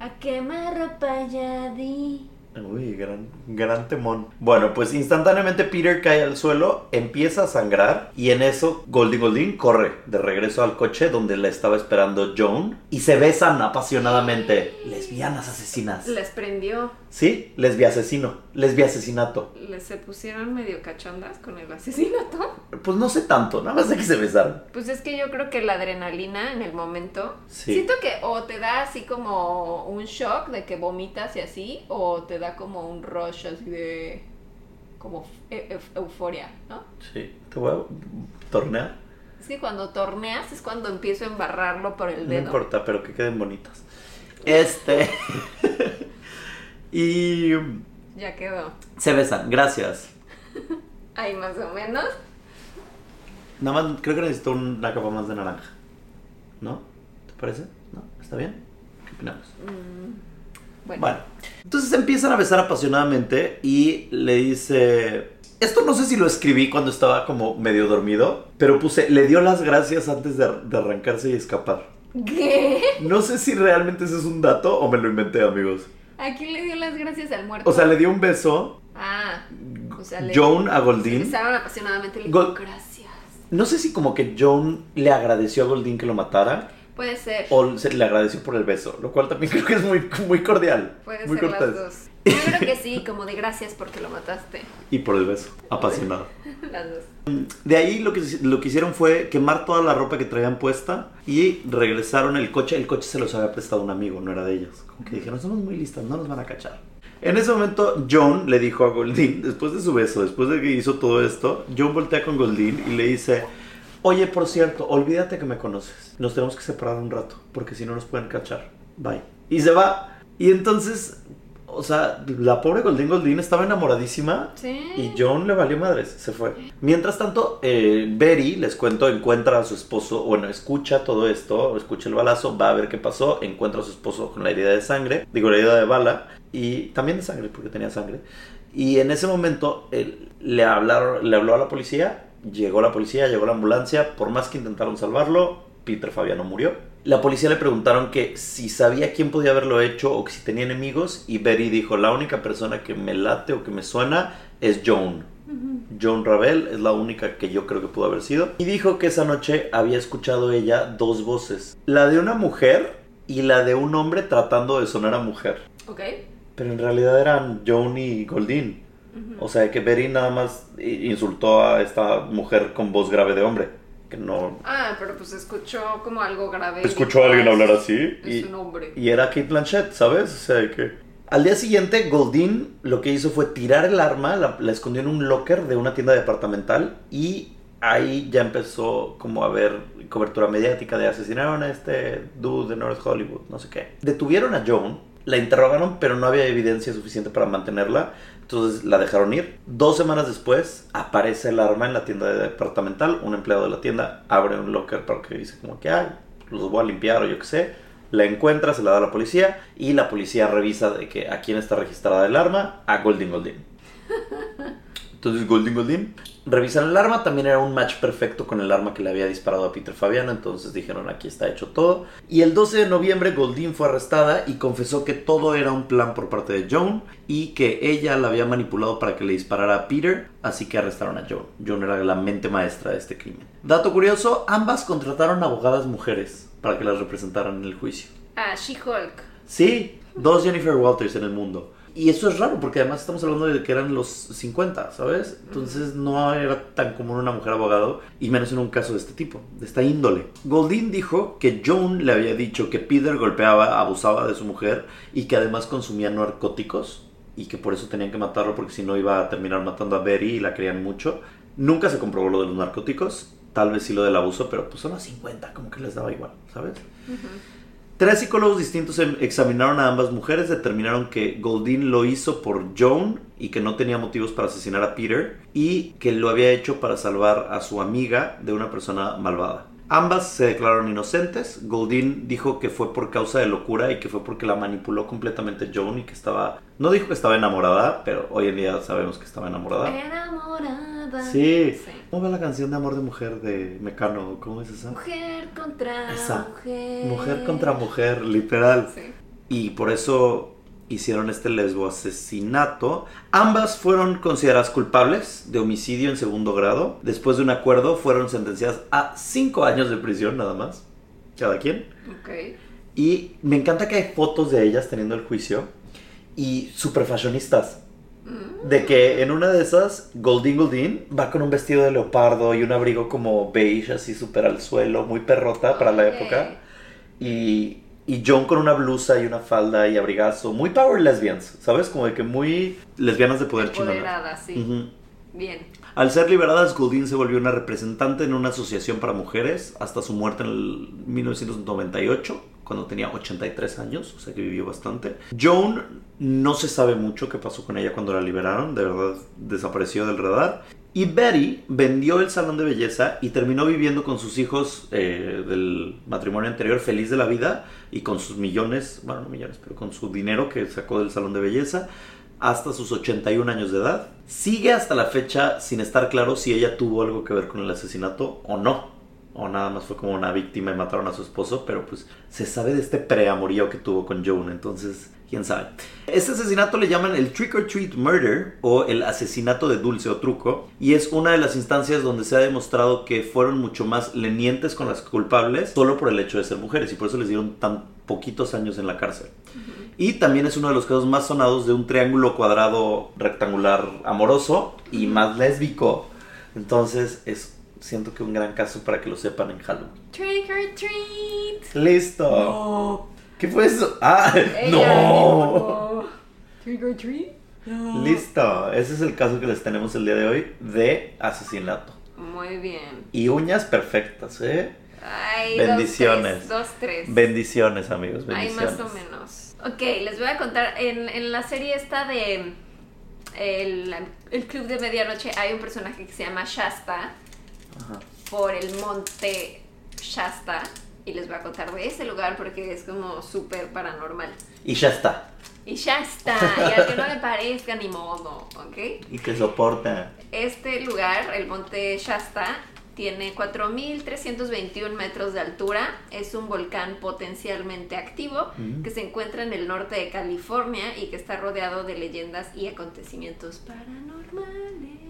A quemar ropa ya di. Uy, gran, gran temón. Bueno, pues instantáneamente Peter cae al suelo, empieza a sangrar y en eso Goldie Goldin corre de regreso al coche donde la estaba esperando Joan y se besan apasionadamente. Lesbianas asesinas. Les prendió, Sí, lesbia asesino, lesbia asesinato. les se pusieron medio cachondas con el asesinato. Pues no sé tanto, nada más de que se besaron. Pues es que yo creo que la adrenalina en el momento. Sí. Siento que o te da así como un shock de que vomitas y así, o te da como un rush así de. como e- e- euforia, ¿no? Sí, te voy a tornear. Es que cuando torneas es cuando empiezo a embarrarlo por el No dedo. importa, pero que queden bonitas. Este. y Ya quedó. se besan, gracias. Ahí más o menos. Nada más, creo que necesito una capa más de naranja. ¿No? ¿Te parece? ¿No? ¿Está bien? ¿Qué opinamos? Mm, bueno. Bueno, entonces empiezan a besar apasionadamente y le dice... Esto no sé si lo escribí cuando estaba como medio dormido, pero puse, le dio las gracias antes de, de arrancarse y escapar. ¿Qué? No sé si realmente ese es un dato o me lo inventé, amigos. ¿A quién le dio las gracias al muerto? O sea, le dio un beso Ah, o sea, le Joan a Goldin. besaron apasionadamente. Le dijo, Gol- gracias. No sé si como que Joan le agradeció a Goldin que lo matara. Puede ser. o se le agradeció por el beso, lo cual también creo que es muy, muy cordial. Puede muy ser las dos. Yo creo que sí, como de gracias porque lo mataste. Y por el beso, apasionado. Las dos. De ahí lo que, lo que hicieron fue quemar toda la ropa que traían puesta y regresaron el coche. El coche se los había prestado un amigo, no era de ellos. Como que dijeron, somos muy listas, no nos van a cachar. En ese momento, John le dijo a Goldín, después de su beso, después de que hizo todo esto, John voltea con Goldín y le dice, oye, por cierto, olvídate que me conoces. Nos tenemos que separar un rato, porque si no nos pueden cachar. Bye. Y se va. Y entonces, o sea, la pobre Goldín Goldín estaba enamoradísima Sí. y John le valió madres, se fue. Mientras tanto, eh, Betty, les cuento, encuentra a su esposo, bueno, escucha todo esto, escucha el balazo, va a ver qué pasó, encuentra a su esposo con la herida de sangre, digo, la herida de bala, y también de sangre, porque tenía sangre. Y en ese momento él, le, hablaron, le habló a la policía, llegó la policía, llegó la ambulancia, por más que intentaron salvarlo, Peter Fabiano murió. La policía le preguntaron que si sabía quién podía haberlo hecho o que si tenía enemigos y Betty dijo, la única persona que me late o que me suena es Joan. Joan Ravel es la única que yo creo que pudo haber sido. Y dijo que esa noche había escuchado ella dos voces. La de una mujer y la de un hombre tratando de sonar a mujer. Ok. Pero en realidad eran Joan y Goldín. O sea que Betty nada más insultó a esta mujer con voz grave de hombre. Que no... Ah, pero pues escuchó como algo grave. Escuchó a alguien hablar así Es y, un hombre. y era Kate Blanchett, ¿sabes? O sea que... Al día siguiente, Goldín lo que hizo fue tirar el arma, la, la escondió en un locker de una tienda departamental y ahí ya empezó como a haber cobertura mediática de asesinaron a este dude de North Hollywood, no sé qué. Detuvieron a Joan, la interrogaron, pero no había evidencia suficiente para mantenerla, entonces la dejaron ir. Dos semanas después aparece el arma en la tienda departamental, un empleado de la tienda abre un locker para que dice como que, ay, los voy a limpiar o yo qué sé. La encuentra, se la da a la policía y la policía revisa de que a quién está registrada el arma, a Goldin Goldin. Entonces Goldin Goldin revisan el arma, también era un match perfecto con el arma que le había disparado a Peter Fabiano, entonces dijeron aquí está hecho todo. Y el 12 de noviembre Goldin fue arrestada y confesó que todo era un plan por parte de Joan y que ella la había manipulado para que le disparara a Peter, así que arrestaron a Joan. Joan era la mente maestra de este crimen. Dato curioso, ambas contrataron abogadas mujeres para que las representaran en el juicio. Ah, She-Hulk. Sí, dos Jennifer Walters en el mundo. Y eso es raro porque además estamos hablando de que eran los 50, ¿sabes? Entonces no era tan común una mujer abogado y menos en un caso de este tipo, de esta índole. Goldin dijo que Joan le había dicho que Peter golpeaba, abusaba de su mujer y que además consumía narcóticos y que por eso tenían que matarlo porque si no iba a terminar matando a Betty y la querían mucho. Nunca se comprobó lo de los narcóticos, tal vez sí lo del abuso, pero pues son los 50, como que les daba igual, ¿sabes? Tres psicólogos distintos em- examinaron a ambas mujeres, determinaron que Goldin lo hizo por Joan y que no tenía motivos para asesinar a Peter y que lo había hecho para salvar a su amiga de una persona malvada. Ambas se declararon inocentes. Goldin dijo que fue por causa de locura y que fue porque la manipuló completamente Joan y que estaba... No dijo que estaba enamorada, pero hoy en día sabemos que estaba enamorada. Enamorada. Sí. Sí. ¿Cómo va la canción de Amor de Mujer de Mecano? ¿Cómo es esa? Mujer contra Esa. mujer. Mujer contra mujer, literal. Sí. y por eso hicieron este lesbo asesinato. Ambas fueron consideradas culpables de homicidio en segundo grado. Después de un acuerdo fueron sentenciadas a 5 años de prisión nada más, cada quien. Ok. Y me encanta que hay fotos de ellas teniendo el juicio y super fashionistas. De que en una de esas, Goldin Goldin va con un vestido de leopardo y un abrigo como beige, así súper al suelo, muy perrota para la época. Y, y John con una blusa y una falda y abrigazo, muy power lesbians, ¿sabes? Como de que muy lesbianas de poder. Empoderada, sí. Ujú. Bien. Al ser liberadas, Goldin se volvió una representante en una asociación para mujeres hasta su muerte en el 1998, cuando tenía 83 años, o sea que vivió bastante. Joan no se sabe mucho qué pasó con ella cuando la liberaron, de verdad desapareció del radar. Y Betty vendió el salón de belleza y terminó viviendo con sus hijos eh, del matrimonio anterior feliz de la vida y con sus millones, bueno, no millones, pero con su dinero que sacó del salón de belleza hasta sus 81 años de edad. Sigue hasta la fecha sin estar claro si ella tuvo algo que ver con el asesinato o no. o nada más fue como una víctima y mataron a su esposo, pero pues se sabe de este preamorío que tuvo con Joan, entonces quién sabe. Este asesinato le llaman el trick or treat murder o el asesinato de dulce o truco y es una de las instancias donde se ha demostrado que fueron mucho más lenientes con las culpables solo por el hecho de ser mujeres y por eso les dieron tan poquitos años en la cárcel. Y también es uno de los casos más sonados de un triángulo cuadrado rectangular amoroso y más lésbico. Entonces es siento que un gran caso para que lo sepan en Halloween. Trick or treat. Listo. ¿Qué fue eso? Ah, Ella no. Trick or treat. Listo. Ese es el caso que les tenemos el día de hoy de asesinato. Muy bien. Y uñas perfectas, ¿eh? Ay, Bendiciones. Dos, tres. Dos, tres. Bendiciones, amigos. Ay, Bendiciones. más o menos. Ok, les voy a contar. En, en la serie esta de el, el Club de Medianoche hay un personaje que se llama Shasta Ajá. por el monte Shasta. Y les voy a contar de ese lugar porque es como súper paranormal. Y ya está. Y Shasta, y al que no le parezca ni modo, ¿ok? Y que soporta. Este lugar, el monte Shasta, tiene 4.321 metros de altura. Es un volcán potencialmente activo que se encuentra en el norte de California y que está rodeado de leyendas y acontecimientos paranormales.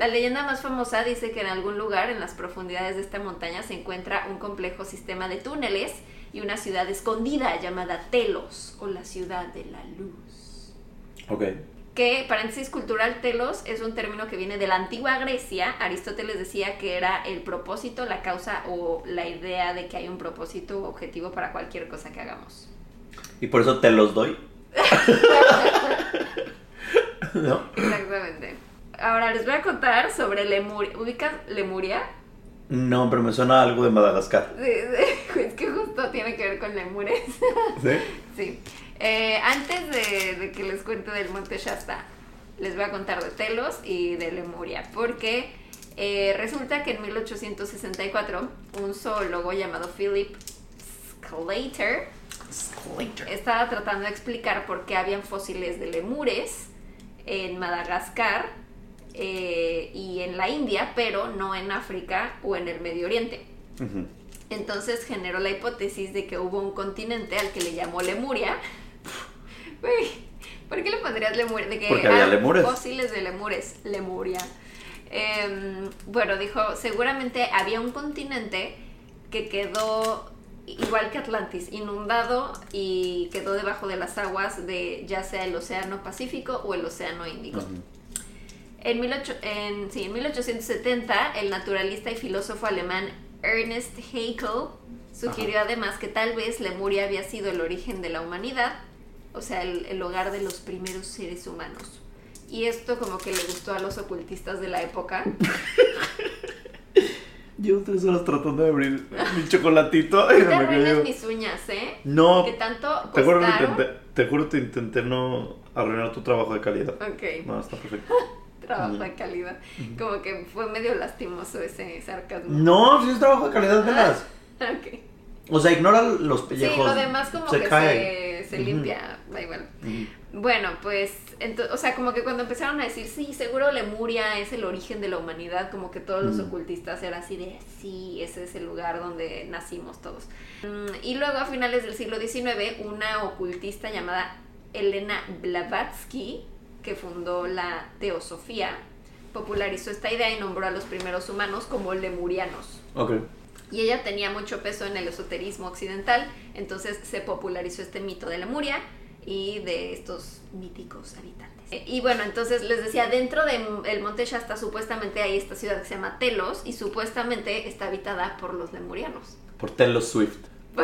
La leyenda más famosa dice que en algún lugar en las profundidades de esta montaña se encuentra un complejo sistema de túneles y una ciudad escondida llamada Telos o la ciudad de la luz Ok. que paréntesis cultural telos es un término que viene de la antigua Grecia. Aristóteles decía que era el propósito, la causa o la idea de que hay un propósito o objetivo para cualquier cosa que hagamos. Y por eso te los doy. ¿No? Exactamente. Ahora les voy a contar sobre Lemuria. ¿Ubicas Lemuria? No, pero me suena algo de Madagascar. Sí, sí, Es que justo tiene que ver con lemures. ¿Sí? Sí. Eh, antes de, de que les cuente del Monte Shasta, les voy a contar de Telos y de Lemuria, porque eh, resulta que en 1864 un zoólogo llamado Philip Sclater estaba tratando de explicar por qué habían fósiles de lemures en Madagascar eh, y en la India, pero no en África o en el Medio Oriente. Entonces generó la hipótesis de que hubo un continente al que le llamó Lemuria. ¿por qué le pondrías Lemuria? De que Porque había ah, lemures. Fósiles de lemures, Lemuria. Em, bueno, dijo, seguramente había un continente que quedó igual que Atlantis, inundado y quedó debajo de las aguas de ya sea el Océano Pacífico o el Océano Índico. En, 18 en, sí, en 1870, el naturalista y filósofo alemán Ernest Haeckel sugirió además que tal vez Lemuria había sido el origen de la humanidad, o sea, el, el hogar de los primeros seres humanos. Y esto como que le gustó a los ocultistas de la época. Llevo tres horas tratando de abrir mi chocolatito y No me cayó. mis uñas, ¿eh? No, Que tanto te juro, que intenté, te juro que intenté no arruinar tu trabajo de calidad. Ok, No, está perfecto. trabajo de calidad. Como que fue medio lastimoso ese sarcasmo. No, sí es trabajo de calidad, velas. Ok. O sea, ignora los Sí, pellejos. lo demás como se que cae. se, limpia, da igual. Bueno, pues, o sea, como que cuando empezaron a decir, sí, seguro Lemuria es el origen de la humanidad, como que todos los Mm. ocultistas eran así de, sí, ese es el lugar donde nacimos todos. Mm, Y luego a finales del siglo XIX, una ocultista llamada Elena Blavatsky, que fundó la Teosofía, popularizó esta idea y nombró a los primeros humanos como lemurianos. Y ella tenía mucho peso en el esoterismo occidental, entonces se popularizó este mito de Lemuria y de estos míticos habitantes. Eh, Y bueno, entonces les decía, dentro del monte Shasta supuestamente hay esta ciudad que se llama Telos y supuestamente está habitada por los lemurianos. Por Taylor Swift.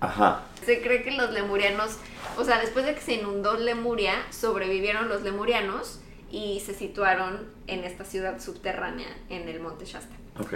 Ajá. Se cree que los lemurianos, o sea, después de que se inundó Lemuria, sobrevivieron los lemurianos y se situaron en esta ciudad subterránea en el monte Shasta. Ok.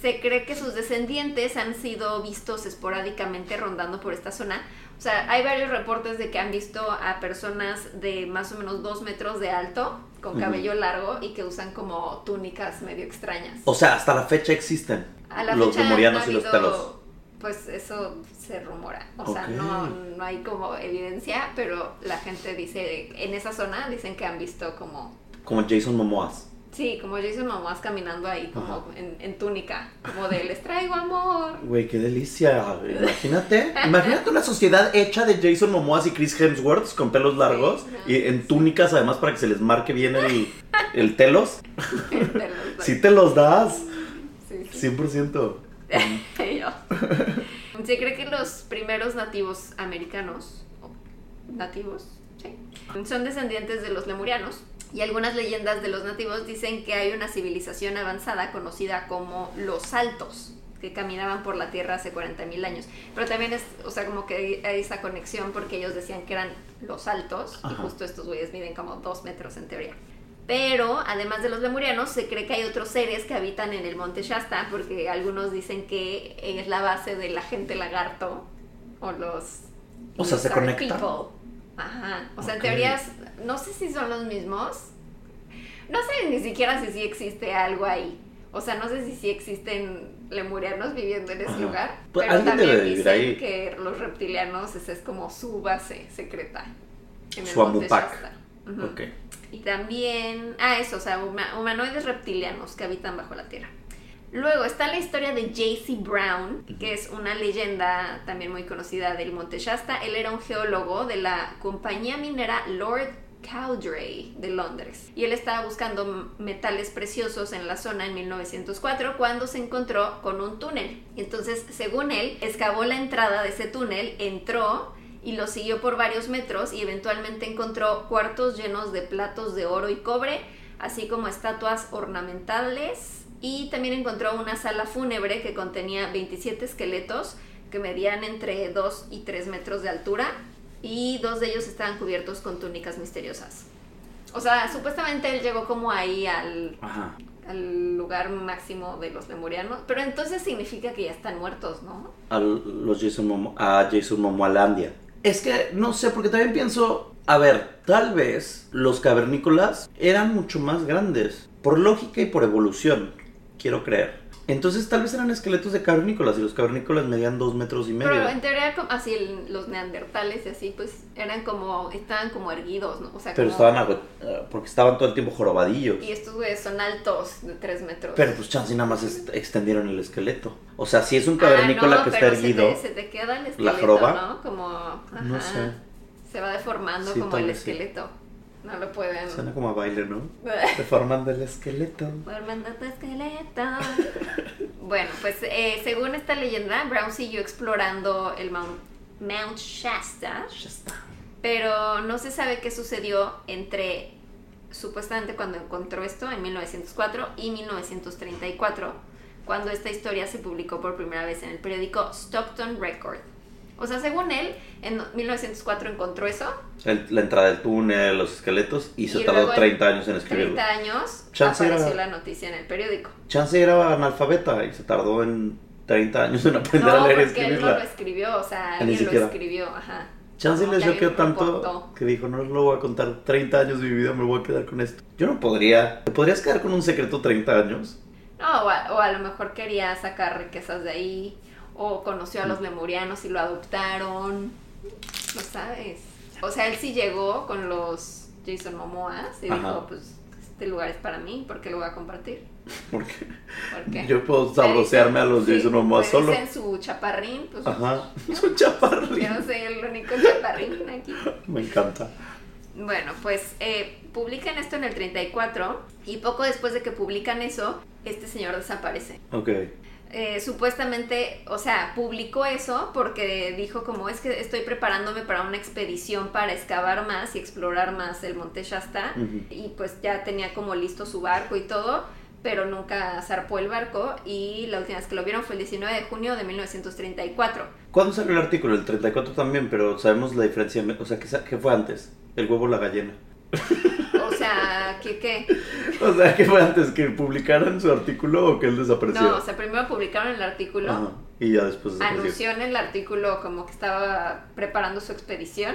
Se cree que sus descendientes han sido vistos esporádicamente rondando por esta zona. O sea, hay varios reportes de que han visto a personas de más o menos dos metros de alto, con cabello largo y que usan como túnicas medio extrañas. O sea, hasta la fecha existen A la los fecha ha y los telos. Pues eso se rumora. O sea, no, no hay como evidencia, pero la gente dice, en esa zona dicen que han visto como... Como Jason Momoas. Sí, como Jason Momoa caminando ahí como en, en túnica, como de les traigo amor. Güey, qué delicia. Imagínate. Imagínate una sociedad hecha de Jason Momoa y Chris Hemsworth con pelos largos Sí, y en túnicas además para que se les marque bien el, el telos. De los- Si te los das. Sí, sí. 100%. Se cree que los primeros nativos americanos, nativos, sí, son descendientes de los lemurianos. Y algunas leyendas de los nativos dicen que hay una civilización avanzada conocida como los altos, que caminaban por la Tierra hace 40.000 años. Pero también es, o sea, como que hay- esa conexión porque ellos decían que eran los altos, y justo estos güeyes miden como dos metros en teoría. Pero además de los lemurianos, se cree que hay otros seres que habitan en el monte Shasta, porque algunos dicen que es la base de la gente lagarto o los. O sea, se conectan. people. Ajá. O sea, en teorías, no sé si son los mismos. No sé ni siquiera si sí existe algo ahí. O sea, no sé si sí existen lemurianos viviendo en ese Ajá. lugar. Pues pero también debe de vivir dicen ahí. que los reptilianos, esa es como su base secreta. En el Su monte. Y también, ah, eso, o sea, huma- humanoides reptilianos que habitan bajo la tierra. Luego está la historia de J.C. Brown, que es una leyenda también muy conocida del Monte Shasta. Él era un geólogo de la compañía minera Lord Cowdray de Londres. Y él estaba buscando metales preciosos en la zona en 1904 cuando se encontró con un túnel. Entonces, según él, excavó la entrada de ese túnel, entró y lo siguió por varios metros y eventualmente encontró cuartos llenos de platos de oro y cobre, así como estatuas ornamentales y también encontró una sala fúnebre que contenía 27 esqueletos que medían entre 2 y 3 metros de altura y dos de ellos estaban cubiertos con túnicas misteriosas. O sea, supuestamente él llegó como ahí al, Ajá. al lugar máximo de los lemurianos, pero entonces significa que ya están muertos, ¿no? A los Jason Momo, a Jason Momoalandia. Es que no sé, porque también pienso, a ver, tal vez los cavernícolas eran mucho más grandes, por lógica y por evolución, quiero creer. Entonces tal vez eran esqueletos de cavernícolas y los cavernícolas medían dos metros y medio. Pero en teoría, como- así los neandertales y así, pues eran como, estaban como erguidos, ¿no? O sea, Pero como- estaban eh, porque estaban todo el tiempo jorobadillos. Y estos güeyes son altos, de 3 metros. Pero pues chance y nada más est- extendieron el esqueleto. O sea, si es un Ah, cavernícola no, que está pero se erguido. te, se te queda el esqueleto, joroba? ¿no? Como, ajá, No sé. Se va deformando Sí, como el sí. No lo pueden... Suena como a baile, ¿no? Deformando el esqueleto. Formando tu esqueleto. bueno, pues eh, según esta leyenda, Brown siguió explorando el Mount, Mount Shasta, está. pero no se sabe qué sucedió entre supuestamente cuando encontró esto en 1904 y 1934, cuando esta historia se publicó por primera vez en el periódico Stockton Record. O sea, según él, en 1904 encontró eso, El- la entrada del túnel, los esqueletos, y se Y tardó luego en 30 años en escribirlo. 30 años, Chance era- apareció la noticia en el periódico. Chance era analfabeta y se tardó en 30 años en aprender No, a leer y porque él no lo escribirla. escribió, o sea, ni alguien lo escribió, ajá. Chance que choqueó tanto que dijo, no lo voy a contar 30 años de mi vida, me voy a quedar con esto. Yo no podría. ¿Te podrías quedar con un secreto 30 años? No, o a, o a lo mejor quería sacar riquezas de ahí, o conoció a Mm. los lemurianos y lo adoptaron, lo sabes. O sea, él sí llegó con los Jason Momoas y Ajá. dijo, pues, este lugar es para mí, ¿por qué lo voy a compartir? Porque ¿Por qué? yo puedo sabrosearme a los Sí, Jason Momoa me solo. dicen su chaparrín, pues, Ajá. Es un yo chaparrín. no soy el único chaparrín aquí. Me encanta. Bueno, pues eh, publican esto en el 34 y poco después de que publican eso, este señor desaparece. Ok. Eh, supuestamente, o sea, publicó eso porque dijo como es que estoy preparándome para una expedición para excavar más y explorar más el Monte Shasta y pues ya tenía como listo su barco y todo, pero nunca zarpó el barco y la última vez que lo vieron fue el 19 de junio de 1934. ¿Cuándo salió el artículo? El 34 también, pero sabemos la diferencia. O sea, ¿qué, sa- qué fue antes? ¿El huevo o la gallina? O sea, que qué? O sea, ¿qué fue antes? ¿Que publicaran su artículo o que él desapareció? No, o sea, primero publicaron el artículo. Ajá. Y ya después anunció en el artículo como que estaba preparando su expedición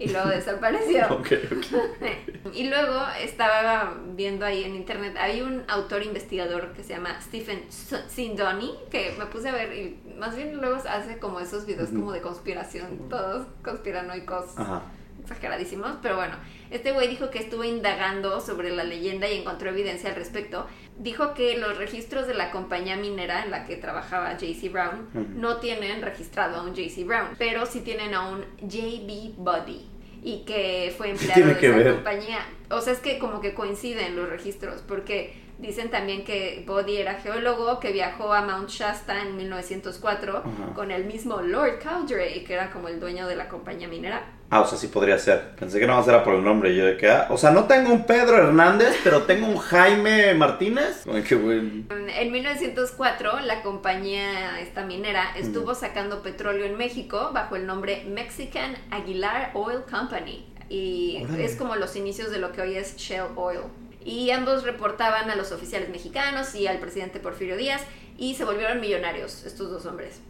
y luego desapareció. Y luego estaba viendo ahí en internet, hay un autor investigador que se llama Stephen Sindoni, que me puse a ver y más bien luego hace como esos videos como de conspiración, todos conspiranoicos, Ajá. exageradísimos, pero bueno, este güey dijo que estuvo indagando sobre la leyenda y encontró evidencia al respecto. Dijo que los registros de la compañía minera en la que trabajaba JC Brown no tienen registrado a un JC Brown, pero sí tienen a un JB Buddy y que fue empleado de esa ver? compañía. O sea, es que como que coinciden los registros, porque dicen también que Buddy era geólogo que viajó a Mount Shasta en 1904 Ajá. con el mismo Lord Cowderay, que era como el dueño de la compañía minera. Ah, o sea, sí podría ser. Pensé que no más era por el nombre. Yo de que, ah, o sea, no tengo un Pedro Hernández, pero tengo un Jaime Martínez. Ay, qué bueno. En 1904, la compañía esta minera estuvo sacando petróleo en México bajo el nombre Mexican Aguilar Oil Company. Y Órale. es como los inicios de lo que hoy es Shell Oil. Y ambos reportaban a los oficiales mexicanos y al presidente Porfirio Díaz y se volvieron millonarios, estos dos hombres.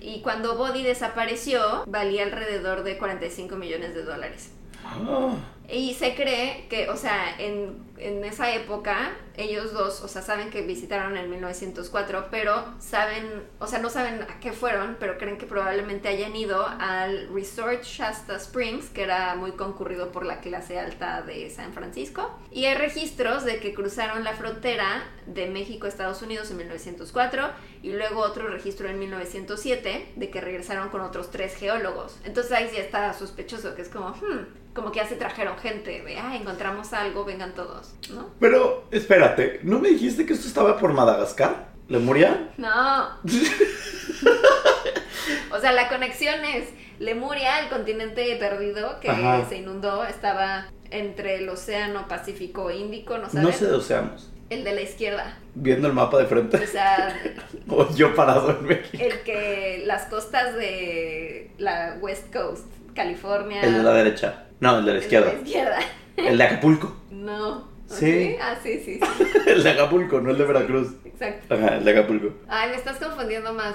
Y cuando Body desapareció, valía alrededor de 45 millones de dólares. Ah, Y se cree que, o sea, en, en esa época, ellos dos, o sea, saben que visitaron en 1904, pero saben, o sea, no saben a qué fueron, pero creen que probablemente hayan ido al Resort Shasta Springs, que era muy concurrido por la clase alta de San Francisco. Y hay registros de que cruzaron la frontera de México a Estados Unidos en 1904 y luego otro registro en 1907 de que regresaron con otros tres geólogos. Entonces ahí sí está sospechoso, que es como, hmm, como que ya se trajeron gente, de, ah, encontramos algo, vengan todos, ¿no? Pero, espérate, ¿no me dijiste que esto estaba por Madagascar? ¿Lemuria? No. o sea, la conexión es Lemuria, el continente perdido que Ajá. se inundó, estaba entre el océano Pacífico e Índico, ¿no sabes? No sé de océanos. El de la izquierda. Viendo el mapa de O frente. sea, O yo parado en México. el que las costas de la West Coast, California. El de la derecha. No, el de la el izquierda. de la izquierda. El de Acapulco. No. Sí. Ah, sí, sí, sí. El de Acapulco, no el de Veracruz. Exacto. Ajá, el de Acapulco. Ay, me estás confundiendo más.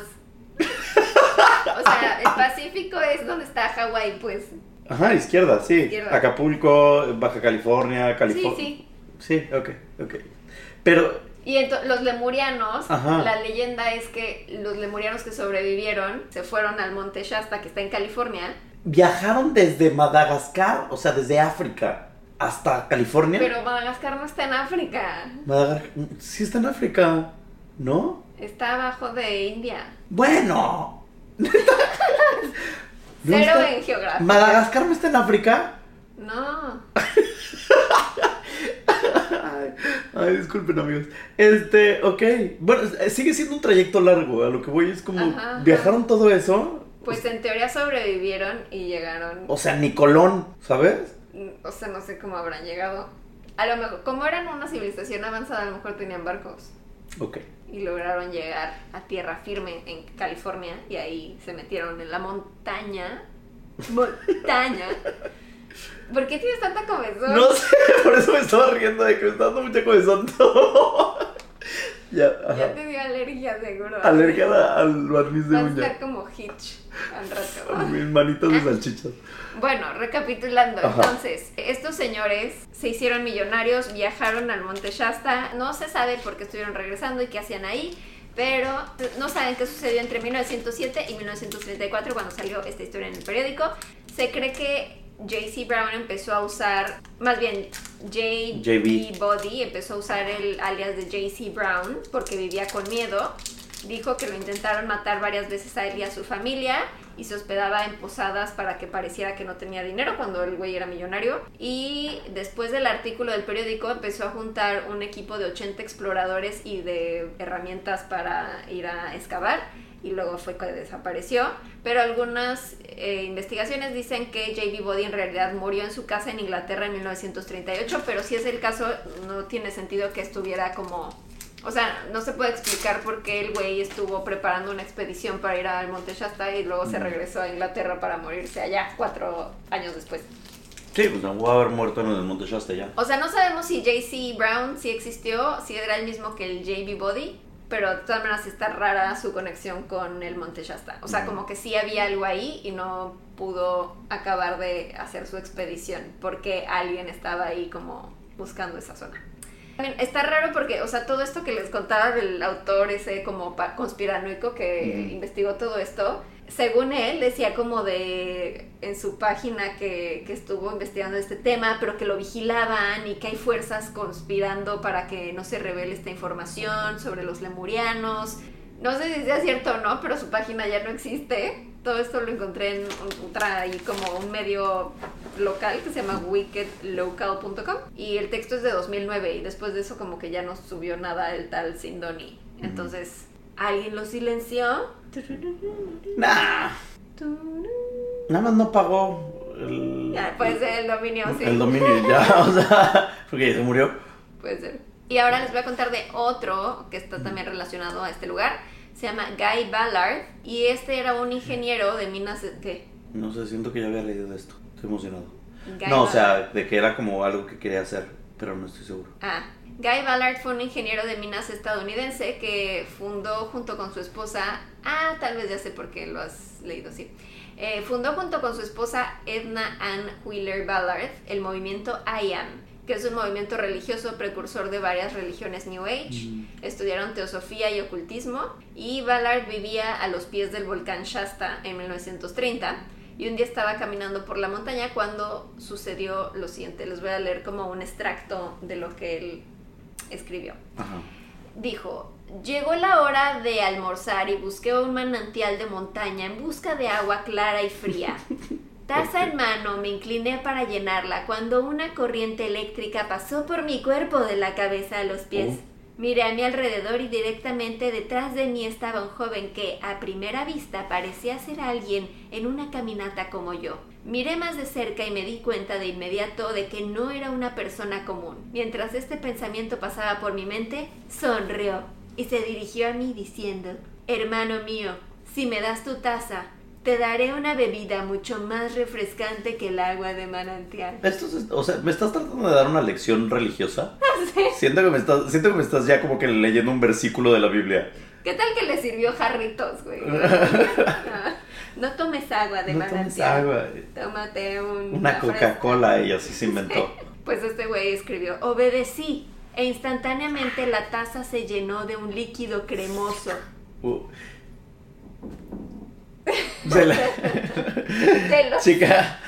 O sea, el Pacífico es donde está Hawái, pues. Ajá, izquierda, sí. Izquierda. Acapulco, Baja California, Sí, California. sí. Sí, ok, ok. Pero, Y ento- los lemurianos, Ajá. la leyenda es que los lemurianos que sobrevivieron se fueron al monte Shasta, que está en California, viajaron desde Madagascar, o sea, desde África, hasta California. pero Madagascar no está en África, Madagascar, sí está en África, ¿no? está abajo de India. Bueno. ¿No Cero está- en geografía. ¿Madagascar no está en África? No. Ay, ay, disculpen amigos. Este, ok. Bueno, eh, sigue siendo un trayecto largo. A lo que voy es como. Ajá, ajá. ¿Viajaron todo eso? Pues en teoría sobrevivieron y llegaron. O sea, ni Colón, ¿sabes? O sea, no sé cómo habrán llegado. A lo mejor, como eran una civilización avanzada, a lo mejor tenían barcos. Ok. y lograron llegar a tierra firme en California y ahí se metieron en la montaña. Montaña. ¿Por qué tienes tanta comezón? No sé, por eso me estaba riendo de que me está dando mucha comezón todo. ya, Ya te dio alergia seguro. Alergia a- al barniz de Vas a uña. estar como Hitch al rato. Mis manitas de salchichas. Bueno, recapitulando, Ajá. entonces, estos señores se hicieron millonarios, viajaron al Monte Shasta, no se sabe por qué estuvieron regresando y qué hacían ahí, pero no saben qué sucedió entre 1907 y 1934 cuando salió esta historia en el periódico. Se cree que JC Brown empezó a usar, más bien JB JB. Body empezó a usar el alias de JC Brown porque vivía con miedo. Dijo que lo intentaron matar varias veces a él y a su familia y se hospedaba en posadas para que pareciera que no tenía dinero cuando el güey era millonario. Y después del artículo del periódico empezó a juntar un equipo de 80 exploradores y de herramientas para ir a excavar y luego fue que desapareció. Pero algunas eh, investigaciones dicen que JB Body en realidad murió en su casa en Inglaterra en 1938, pero si es el caso, no tiene sentido que estuviera como... O sea, no se puede explicar por qué el güey estuvo preparando una expedición para ir al Monte Shasta y luego se regresó a Inglaterra para morirse allá cuatro años después. Sí, pues no voy a haber muerto en el Monte Shasta ya. O sea, no sabemos si JC Brown sí existió, si era el mismo que el JB Body, pero de todas maneras está rara su conexión con el Monte Shasta. O sea, como que sí había algo ahí y no pudo acabar de hacer su expedición porque alguien estaba ahí como buscando esa zona. Está raro porque, o sea, todo esto que les contaba del autor ese como conspiranoico que investigó todo esto, según él, decía como de en su página que, que estuvo investigando este tema, pero que lo vigilaban y que hay fuerzas conspirando para que no se revele esta información sobre los lemurianos. No sé si sea cierto o no, pero su página ya no existe. Todo esto lo encontré en un, otra ahí como un medio local que se llama wickedlocal.com y el texto es de 2009 y después de eso como que ya no subió nada el tal Sindoni. Entonces, alguien lo silenció. Nah. Nada más no pagó el, Ya, puede ser el dominio, sí. el dominio ya, o sea, porque se murió. Puede ser. Y ahora les voy a contar de otro que está también relacionado a este lugar. Se llama Guy Ballard y este era un ingeniero de minas de... ¿Qué? No sé, siento que ya había leído de esto. Estoy emocionado. Guy No, o sea, de que era como algo que quería hacer, pero no estoy seguro. Ah, Guy Ballard fue un ingeniero de minas estadounidense que fundó junto con su esposa, ah, tal vez ya sé por qué lo has leído, sí. Eh, fundó junto con su esposa Edna Ann Wheeler Ballard el movimiento IAM, que es un movimiento religioso precursor de varias religiones New Age. Estudiaron teosofía y ocultismo y Ballard vivía a los pies del volcán Shasta en 1930 y un día estaba caminando por la montaña cuando sucedió lo siguiente. Les voy a leer como un extracto de lo que él escribió. Ajá. Dijo, llegó la hora de almorzar y busqué un manantial de montaña en busca de agua clara y fría. Taza en mano me incliné para llenarla cuando una corriente eléctrica pasó por mi cuerpo de la cabeza a los pies. Oh. Miré a mi alrededor y directamente detrás de mí estaba un joven que, a primera vista, parecía ser alguien en una caminata como yo. Miré más de cerca y me di cuenta de inmediato de que no era una persona común. Mientras este pensamiento pasaba por mi mente, sonrió y se dirigió a mí diciendo, Hermano mío, si me das tu taza, te daré una bebida mucho más refrescante que el agua de manantial. Esto es- o sea, ¿me estás tratando de dar una lección religiosa? Sí. Siento que me estás, siento que me estás ya como que leyendo un versículo de la Biblia. ¿Qué tal que le sirvió jarritos, güey? Ah, no tomes agua de No manantial. tomes agua. Tómate un, Una Coca-Cola y así se inventó. Pues este güey escribió, obedecí e instantáneamente la taza se llenó de un líquido cremoso. Uh. Telos. Chica,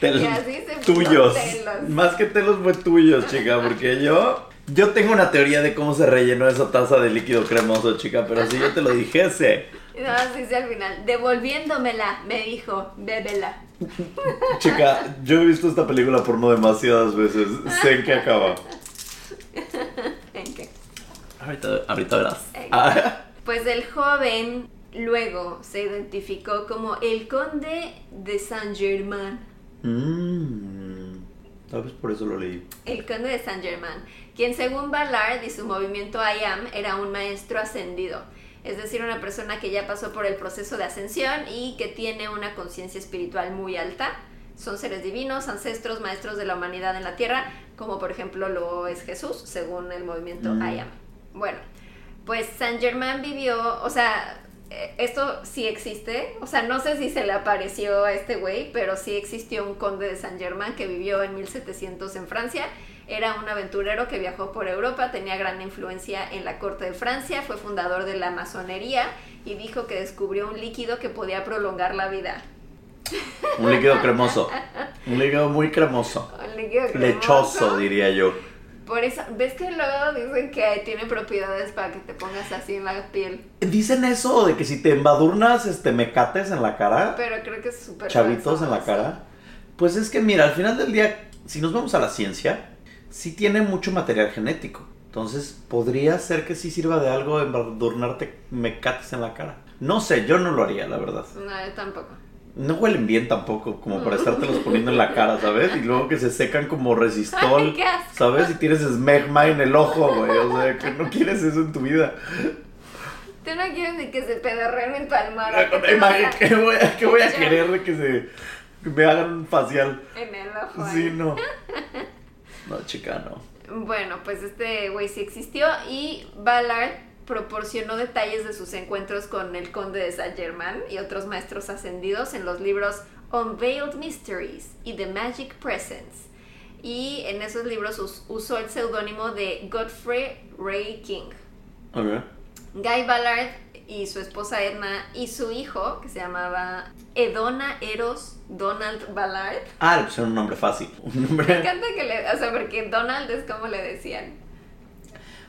telos Y así se tuyos. telos. Más que telos fue tuyos, chica, porque yo yo tengo una teoría de cómo se rellenó esa taza de líquido cremoso, chica, pero si yo te lo dijese, más dice al final, devolviéndomela, me dijo, bébela. chica, yo he visto esta película porno demasiadas veces, sé en qué acaba. ¿En qué? Ahorita, ahorita verás. En- Ah, Pues el joven luego se identificó como el conde de Saint Germain. mm, tal vez por eso lo leí. El conde de Saint Germain, quien según Ballard y su movimiento IAM era un maestro ascendido, es decir, una persona que ya pasó por el proceso de ascensión y que tiene una conciencia espiritual muy alta. Son seres divinos, ancestros, maestros de la humanidad en la tierra, como por ejemplo lo es Jesús, según el movimiento Mm. IAM. Bueno, pues Saint Germain vivió, o sea, esto sí existe, o sea, no sé si se le apareció a este güey, pero sí existió un conde de Saint Germain que vivió en 1700 en Francia. Era un aventurero que viajó por Europa, tenía gran influencia en la corte de Francia, fue fundador de la masonería y dijo que descubrió un líquido que podía prolongar la vida. Un líquido cremoso. Un líquido muy cremoso. Un líquido Lechoso, cremoso. diría yo. Por eso, ¿ves que luego dicen que tiene propiedades para que te pongas así en la piel? Dicen eso de que si te embadurnas este mecates en la cara, Pero creo que es súper chavitos falso, en la cara. Pues es que mira, al final del día, si nos vamos a la ciencia, sí tiene mucho material genético. Entonces, podría ser que sí sirva de algo embadurnarte mecates en la cara. No sé, yo no lo haría, la verdad. No, yo tampoco. No huelen bien tampoco, como para estártelos poniendo en la cara, ¿sabes? Y luego que se secan como resistol, Ay, qué. ¿sabes? Y tienes esmegma en el ojo, güey. O sea, que no quieres eso en tu vida. Tú no quieres ni que se pedorreen en palmar. Imagínate, ¿qué voy a, qué voy a querer de que se que me hagan un facial? En el ojo. Sí, no. No, chica, no. Bueno, pues este güey sí existió y Ballard proporcionó detalles de sus encuentros con el conde de Saint Germain y otros maestros ascendidos en los libros Unveiled Mysteries y The Magic Presence. Y en esos libros us- usó el seudónimo de Godfrey Ray King. Guy Ballard y su esposa Edna y su hijo, que se llamaba Edona Eros Donald Ballard. Ah, le pusieron un nombre fácil. Un Me encanta que le, o sea, porque Donald es como le decían.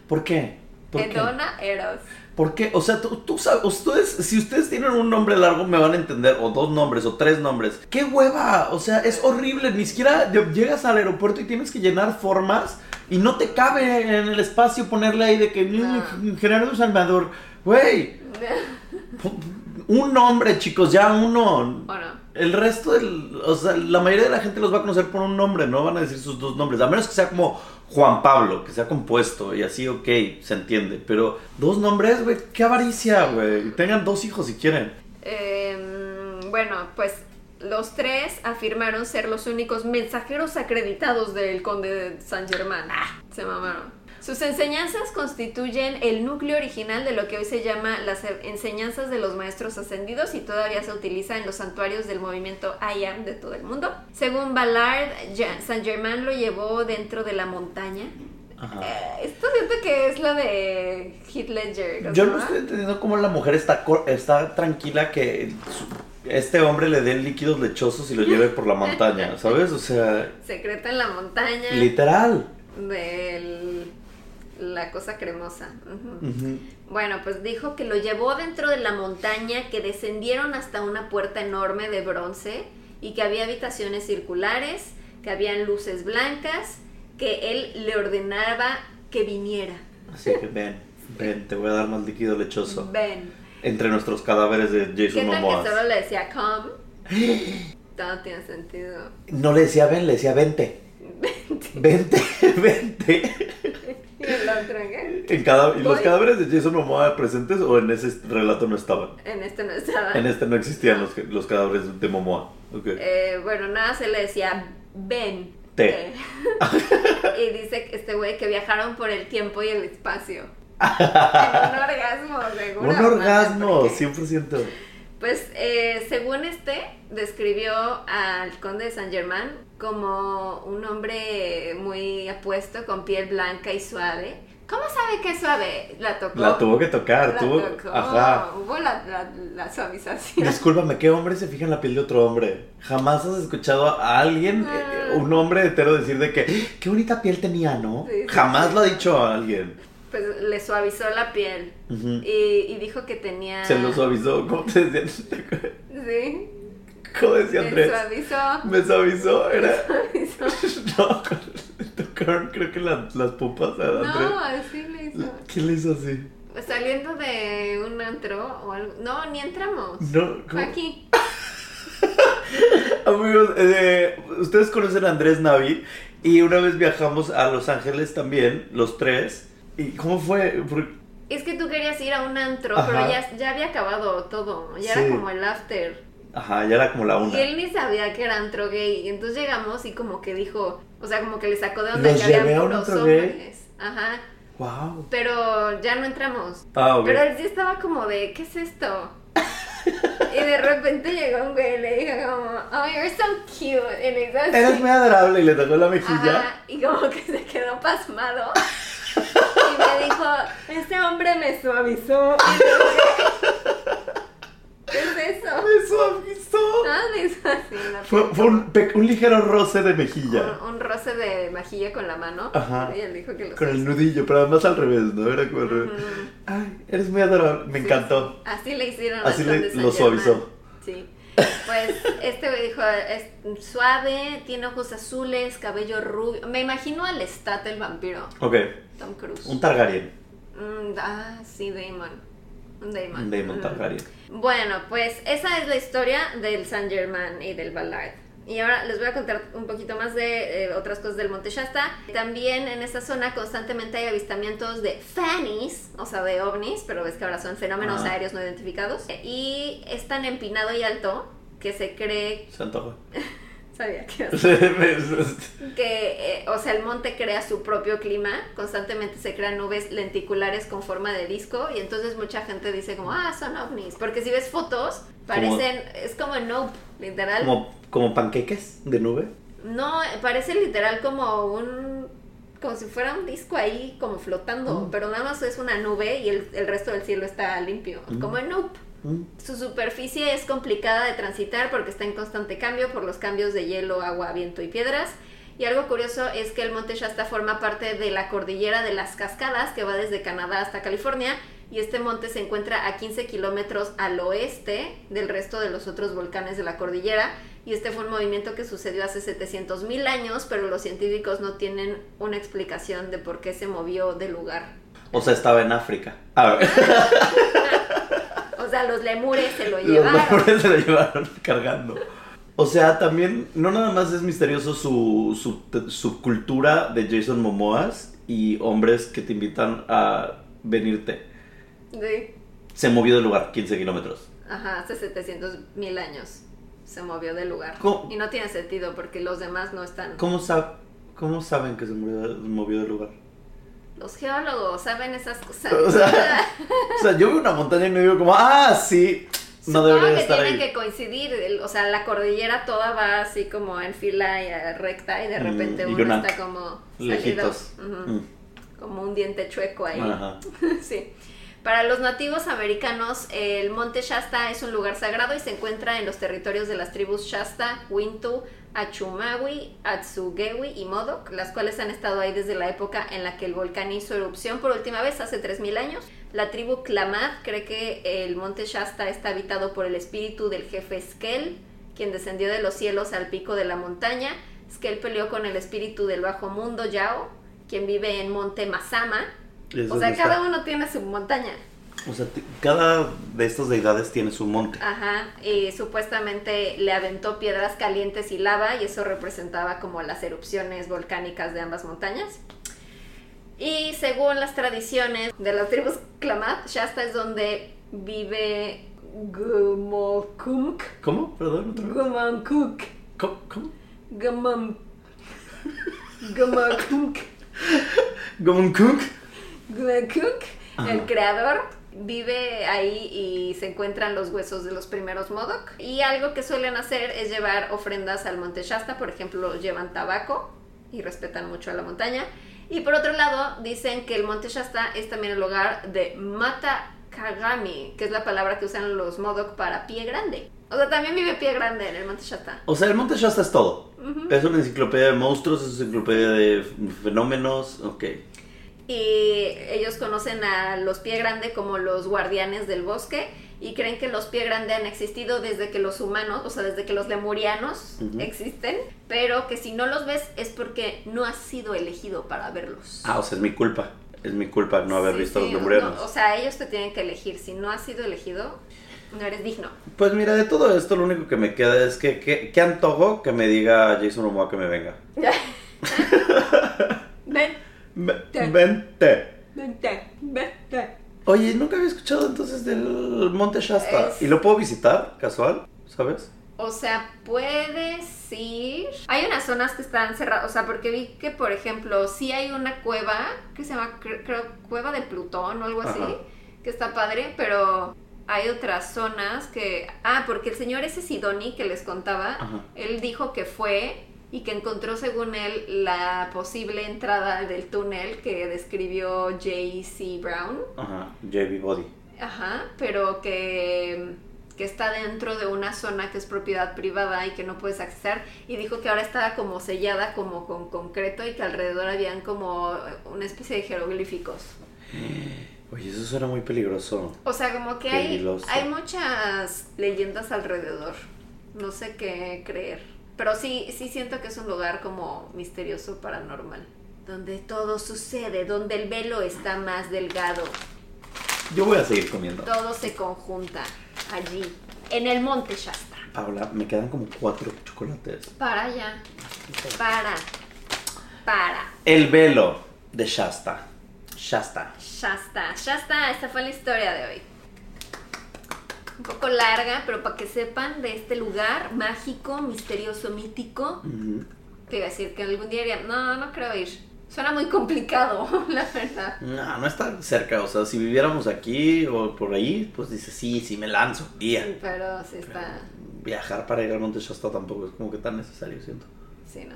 ¿Por qué? ¿Por qué? Edona Eros. ¿Por qué? O sea, tú, tú sabes, ustedes, si ustedes tienen un nombre largo me van a entender, o dos nombres, o tres nombres. ¡Qué hueva! O sea, es horrible, ni siquiera ll- llegas al aeropuerto y tienes que llenar formas y no te cabe en el espacio ponerle ahí de que No. "Mm, Gerardo Salvador, güey, un nombre, chicos, ya uno. ¿O no? El resto del, o sea, la mayoría de la gente los va a conocer por un nombre, no van a decir sus dos nombres, a menos que sea como Juan Pablo, que sea compuesto y así, ok, se entiende, pero dos nombres, güey, qué avaricia, güey, tengan dos hijos si quieren. Em, bueno, pues los tres afirmaron ser los únicos mensajeros acreditados del conde de San Germán. Ah, se mamaron. Sus enseñanzas constituyen el núcleo original de lo que hoy se llama las enseñanzas de los maestros ascendidos y todavía se utiliza en los santuarios del movimiento I Am de todo el mundo. Según Ballard, San Germán lo llevó dentro de la montaña. Eh, esto siento que es la de Heath Ledger. ¿no? Yo no estoy entendiendo cómo la mujer está, está tranquila que este hombre le dé líquidos lechosos y lo lleve por la montaña, ¿sabes? O sea, Secreto en la montaña. literal. de la cosa cremosa. Bueno, pues dijo que lo llevó dentro de la montaña, que descendieron hasta una puerta enorme de bronce y que había habitaciones circulares, que habían luces blancas, que él le ordenaba que viniera. Así que ven, ven, te voy a dar más líquido lechoso. Ven. Entre nuestros cadáveres de ¿Qué Jason Momoa. que solo le decía come? Todo tiene sentido. No le decía ven, le decía vente. Vente, vente. Y En cada, ¿Y los cadáveres de Jason Momoa presentes o en ese relato no estaban? En este no estaba. En este no existían los, los cadáveres de Momoa. Ok. Eh, bueno, nada, se le decía ven. Te. Eh. y dice este güey que viajaron por el tiempo y el espacio. En un orgasmo, seguro. Un orgasmo, porque- 100%. Pues eh, según este, describió al conde de San Germán como un hombre muy apuesto, con piel blanca y suave. ¿Cómo sabe que es suave? La tocó. La tuvo que tocar, La tuvo. tocó. Ajá. Hubo la, la, la suavización. Discúlpame, ¿qué hombre se fija en la piel de otro hombre? ¿Jamás has escuchado a alguien, Ah. eh, un hombre hetero, decir de que "¡Ah, qué bonita piel tenía, ¿no? Sí, sí, Jamás sí. lo ha dicho a alguien. Pues le suavizó la piel. Y, y dijo que tenía. Se lo suavizó, ¿cómo te decían? Sí. ¿Cómo decía Me Andrés? suavizó. Me suavizó, era. Me suavizó. No, tocaron creo que la- las pupas a Andrés. No, así le hizo. ¿Quién le hizo así? Saliendo de un antro o algo. No, ni entramos. No, ¿cómo? aquí. Amigos, eh, ustedes conocen a Andrés Navi y una vez viajamos a Los Ángeles también, los tres. ¿Y cómo fue? Por- Es que tú querías ir a un antro, Ajá. pero ya, ya había acabado todo. Ya Sí. era como el after. Ajá, ya era como la Y una. él ni sabía que era antro gay. Y entonces llegamos y como que dijo. O sea, como que le sacó de onda ¿Los que había puros hombres. Ajá. Wow. Pero ya no entramos. Ah, ok. Pero él sí estaba como de, ¿qué es esto? y de repente llegó un güey y le dijo como, oh, you're so cute. Y le hizo así. Eres muy adorable y le tocó la mejilla. Ajá, y como que se quedó pasmado. ese hombre me suavizó. ¿Qué es eso? Me suavizó. Ah, me en la Fue, fue un, ligero roce de mejilla. un, un roce de majilla con la mano. Ajá. Y él dijo que lo Con el suavizó. nudillo, pero además al revés, ¿no? Era como revés. Ujú. Ay, eres muy adorable. Me Sí, encantó. Así le hicieron Así le- lo suavizó. Sí. Pues este güey dijo, es suave, tiene ojos azules, cabello rubio. Me imagino al Stat el vampiro, Ok, Tom Cruise. un Targaryen. Mm, ah, sí, Damon. Damon. Mm. Targaryen. Bueno, pues esa es la historia del Saint Germain y del Ballard. Y ahora les voy a contar un poquito más de eh, otras cosas del Monte Shasta. También en esa zona constantemente hay avistamientos de fannies, o sea, de ovnis, pero ves que ahora son fenómenos Ah. aéreos no identificados. Y es tan empinado y alto que se cree, Se antoja. sabía que, eh, o sea, el monte crea su propio clima, constantemente se crean nubes lenticulares con forma de disco y entonces mucha gente dice como, ah, son ovnis, porque si ves fotos, parecen, es como Nope, literal. como, como panqueques de nube. No, parece literal como un como si fuera un disco ahí como flotando, Mm. pero nada más es una nube y el, el resto del cielo está limpio, Mm. como en Nope. Su superficie es complicada de transitar porque está en constante cambio por los cambios de hielo, agua, viento y piedras. Y algo curioso es que el monte Shasta forma parte de la cordillera de las cascadas que va desde Canadá hasta California y este monte se encuentra a 15 kilómetros al oeste del resto de los otros volcanes de la cordillera y este fue un movimiento que sucedió hace 700 mil años pero los científicos no tienen una explicación de por qué se movió del lugar. O sea, estaba en África. A ver. O sea, los lemures se lo Los llevaron. lemures se lo llevaron cargando. O sea, también, no nada más es misterioso su, su, su cultura de Jason Momoas y hombres que te invitan a venirte. Sí. Se movió del lugar 15 kilómetros. Ajá, hace 700 mil años se movió del lugar. ¿Cómo? Y no tiene sentido porque los demás no están. ¿Cómo, sab- ¿Cómo saben que se movió, movió del lugar? Los geólogos saben esas cosas. O sea, O sea, yo veo una montaña y me digo como, ah, sí, no Supongo debería que estar tienen ahí. que coincidir. o sea, la cordillera toda va así como en fila y eh, recta y de Mm, repente y uno está como salido, Lejitos. Mm, como un diente chueco ahí. Ajá. sí. Para los nativos americanos, el monte Shasta es un lugar sagrado y se encuentra en los territorios de las tribus Shasta, Wintu, Achumawi, Atsugewi y Modoc, las cuales han estado ahí desde la época en la que el volcán hizo erupción por última vez hace 3.000 años. La tribu Klamath cree que el monte Shasta está habitado por el espíritu del jefe Skel, quien descendió de los cielos al pico de la montaña. Skel peleó con el espíritu del bajo mundo Yao, quien vive en monte Masama, ¿Y eso o sea, cada uno tiene su montaña. O sea, cada de estas deidades tiene su monte. Ajá. Y supuestamente le aventó piedras calientes y lava y eso representaba como las erupciones volcánicas de ambas montañas. Y según las tradiciones de las tribus Klamath, Shasta es donde vive Gumokunk. ¿Cómo? Perdón. Gumokunk. ¿Cómo? ¿Cómo? Gumokunk. Gumokunk, el creador, vive ahí y se encuentran los huesos de los primeros Modoc. Y algo que suelen hacer es llevar ofrendas al monte Shasta, por ejemplo, llevan tabaco y respetan mucho a la montaña. Y por otro lado, dicen que el monte Shasta es también el hogar de Mata Kagami, que es la palabra que usan los Modoc para pie grande. O sea, también vive pie grande en el monte Shasta. O sea, el monte Shasta es todo. Es una enciclopedia de monstruos, es una enciclopedia de fenómenos. Ok. Y ellos conocen a los pie grande como los guardianes del bosque y creen que los pie grande han existido desde que los humanos, o sea, desde que los lemurianos existen, pero que si no los ves es porque no has sido elegido para verlos. Ah, o sea, es mi culpa. Es mi culpa no haber Sí, visto a sí, los lemurianos. no, o sea, ellos te tienen que elegir. Si no has sido elegido, no eres digno. Pues mira, de todo esto lo único que me queda es que, que, que antojo que me diga Jason Momoa que me venga. Ven, Ve- Te- Vente. vente, vente. Oye, nunca había escuchado entonces del Monte Shasta. Es- ¿Y lo puedo visitar casual? ¿Sabes? O sea, puedes ir. Hay unas zonas que están cerradas. O sea, porque vi que, por ejemplo, sí hay una cueva que se llama, cre- creo, Cueva de Plutón o algo así, Ajá. que está padre, pero hay otras zonas que. Ah, porque el señor ese Sidoni que les contaba, Ajá. él dijo que fue y que encontró, según él, la posible entrada del túnel que describió J.C. Brown. Ajá, JB Body. Ajá, pero que, que está dentro de una zona que es propiedad privada y que no puedes accesar. Y dijo que ahora estaba como sellada como con concreto y que alrededor habían como una especie de jeroglíficos. Oye, eso suena muy peligroso. O sea, como que hay, hay muchas leyendas alrededor. No sé qué creer. Pero sí, sí siento que es un lugar como misterioso, paranormal. Donde todo sucede, donde el velo está más delgado. Yo voy a seguir comiendo. Todo se conjunta allí, en el monte Shasta. Paula, me quedan como cuatro chocolates. Para ya. Para. Para. El velo de Shasta. Shasta. Shasta. Shasta, esta fue la historia de hoy. Un poco larga, pero para que sepan de este lugar mágico, misterioso, mítico. Ujú. Te iba a decir que algún día diría, no, no creo ir. Suena muy complicado, la verdad. No, no está cerca. O sea, si viviéramos aquí o por ahí, pues dice, sí, sí, me lanzo. Día. Pero sí está. Viajar para ir al Monte Shasta tampoco es como que tan necesario, siento. Sí, no.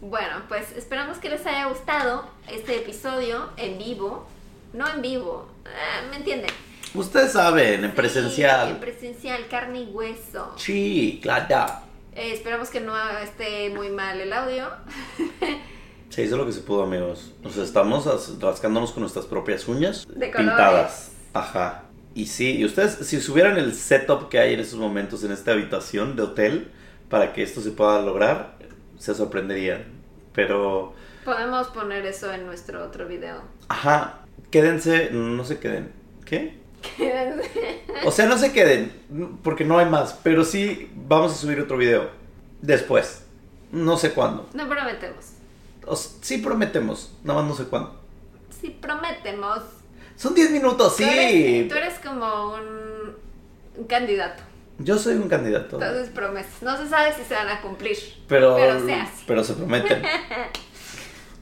Bueno, pues esperamos que les haya gustado este episodio en vivo. No en vivo, ah, ¿me entienden? Ustedes saben, en Sí, presencial. en presencial, carne y hueso. Sí, claro. Eh, esperamos que no esté muy mal el audio. Se hizo lo que se pudo, amigos. Nos estamos as- rascándonos con nuestras propias uñas De colores. pintadas. Ajá. Y sí, y ustedes, si subieran el setup que hay en estos momentos en esta habitación de hotel para que esto se pueda lograr, se sorprenderían. Pero, Podemos poner eso en nuestro otro video. ajá, quédense, no se queden. ¿Qué? O sea, no se queden, porque no hay más, pero sí vamos a subir otro video después. No sé cuándo. No prometemos. O sí prometemos, nada más no sé cuándo. Sí, prometemos. Son 10 minutos, Tú eres, sí. tú eres como un, un candidato. Yo soy un candidato. Entonces promesas. No se sabe si se van a cumplir. Pero, pero se hace. pero se prometen.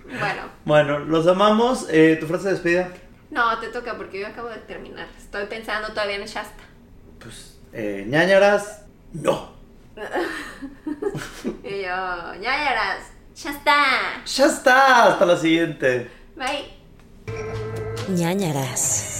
Bueno, bueno, los amamos. Eh, ¿Tu frase de despedida? No, te toca porque yo acabo de terminar. Estoy pensando todavía en Shasta. Pues, eh, ñañaras, no. Y yo, ya harás. Shasta. Ya está, hasta la siguiente. Bye. ñañaras.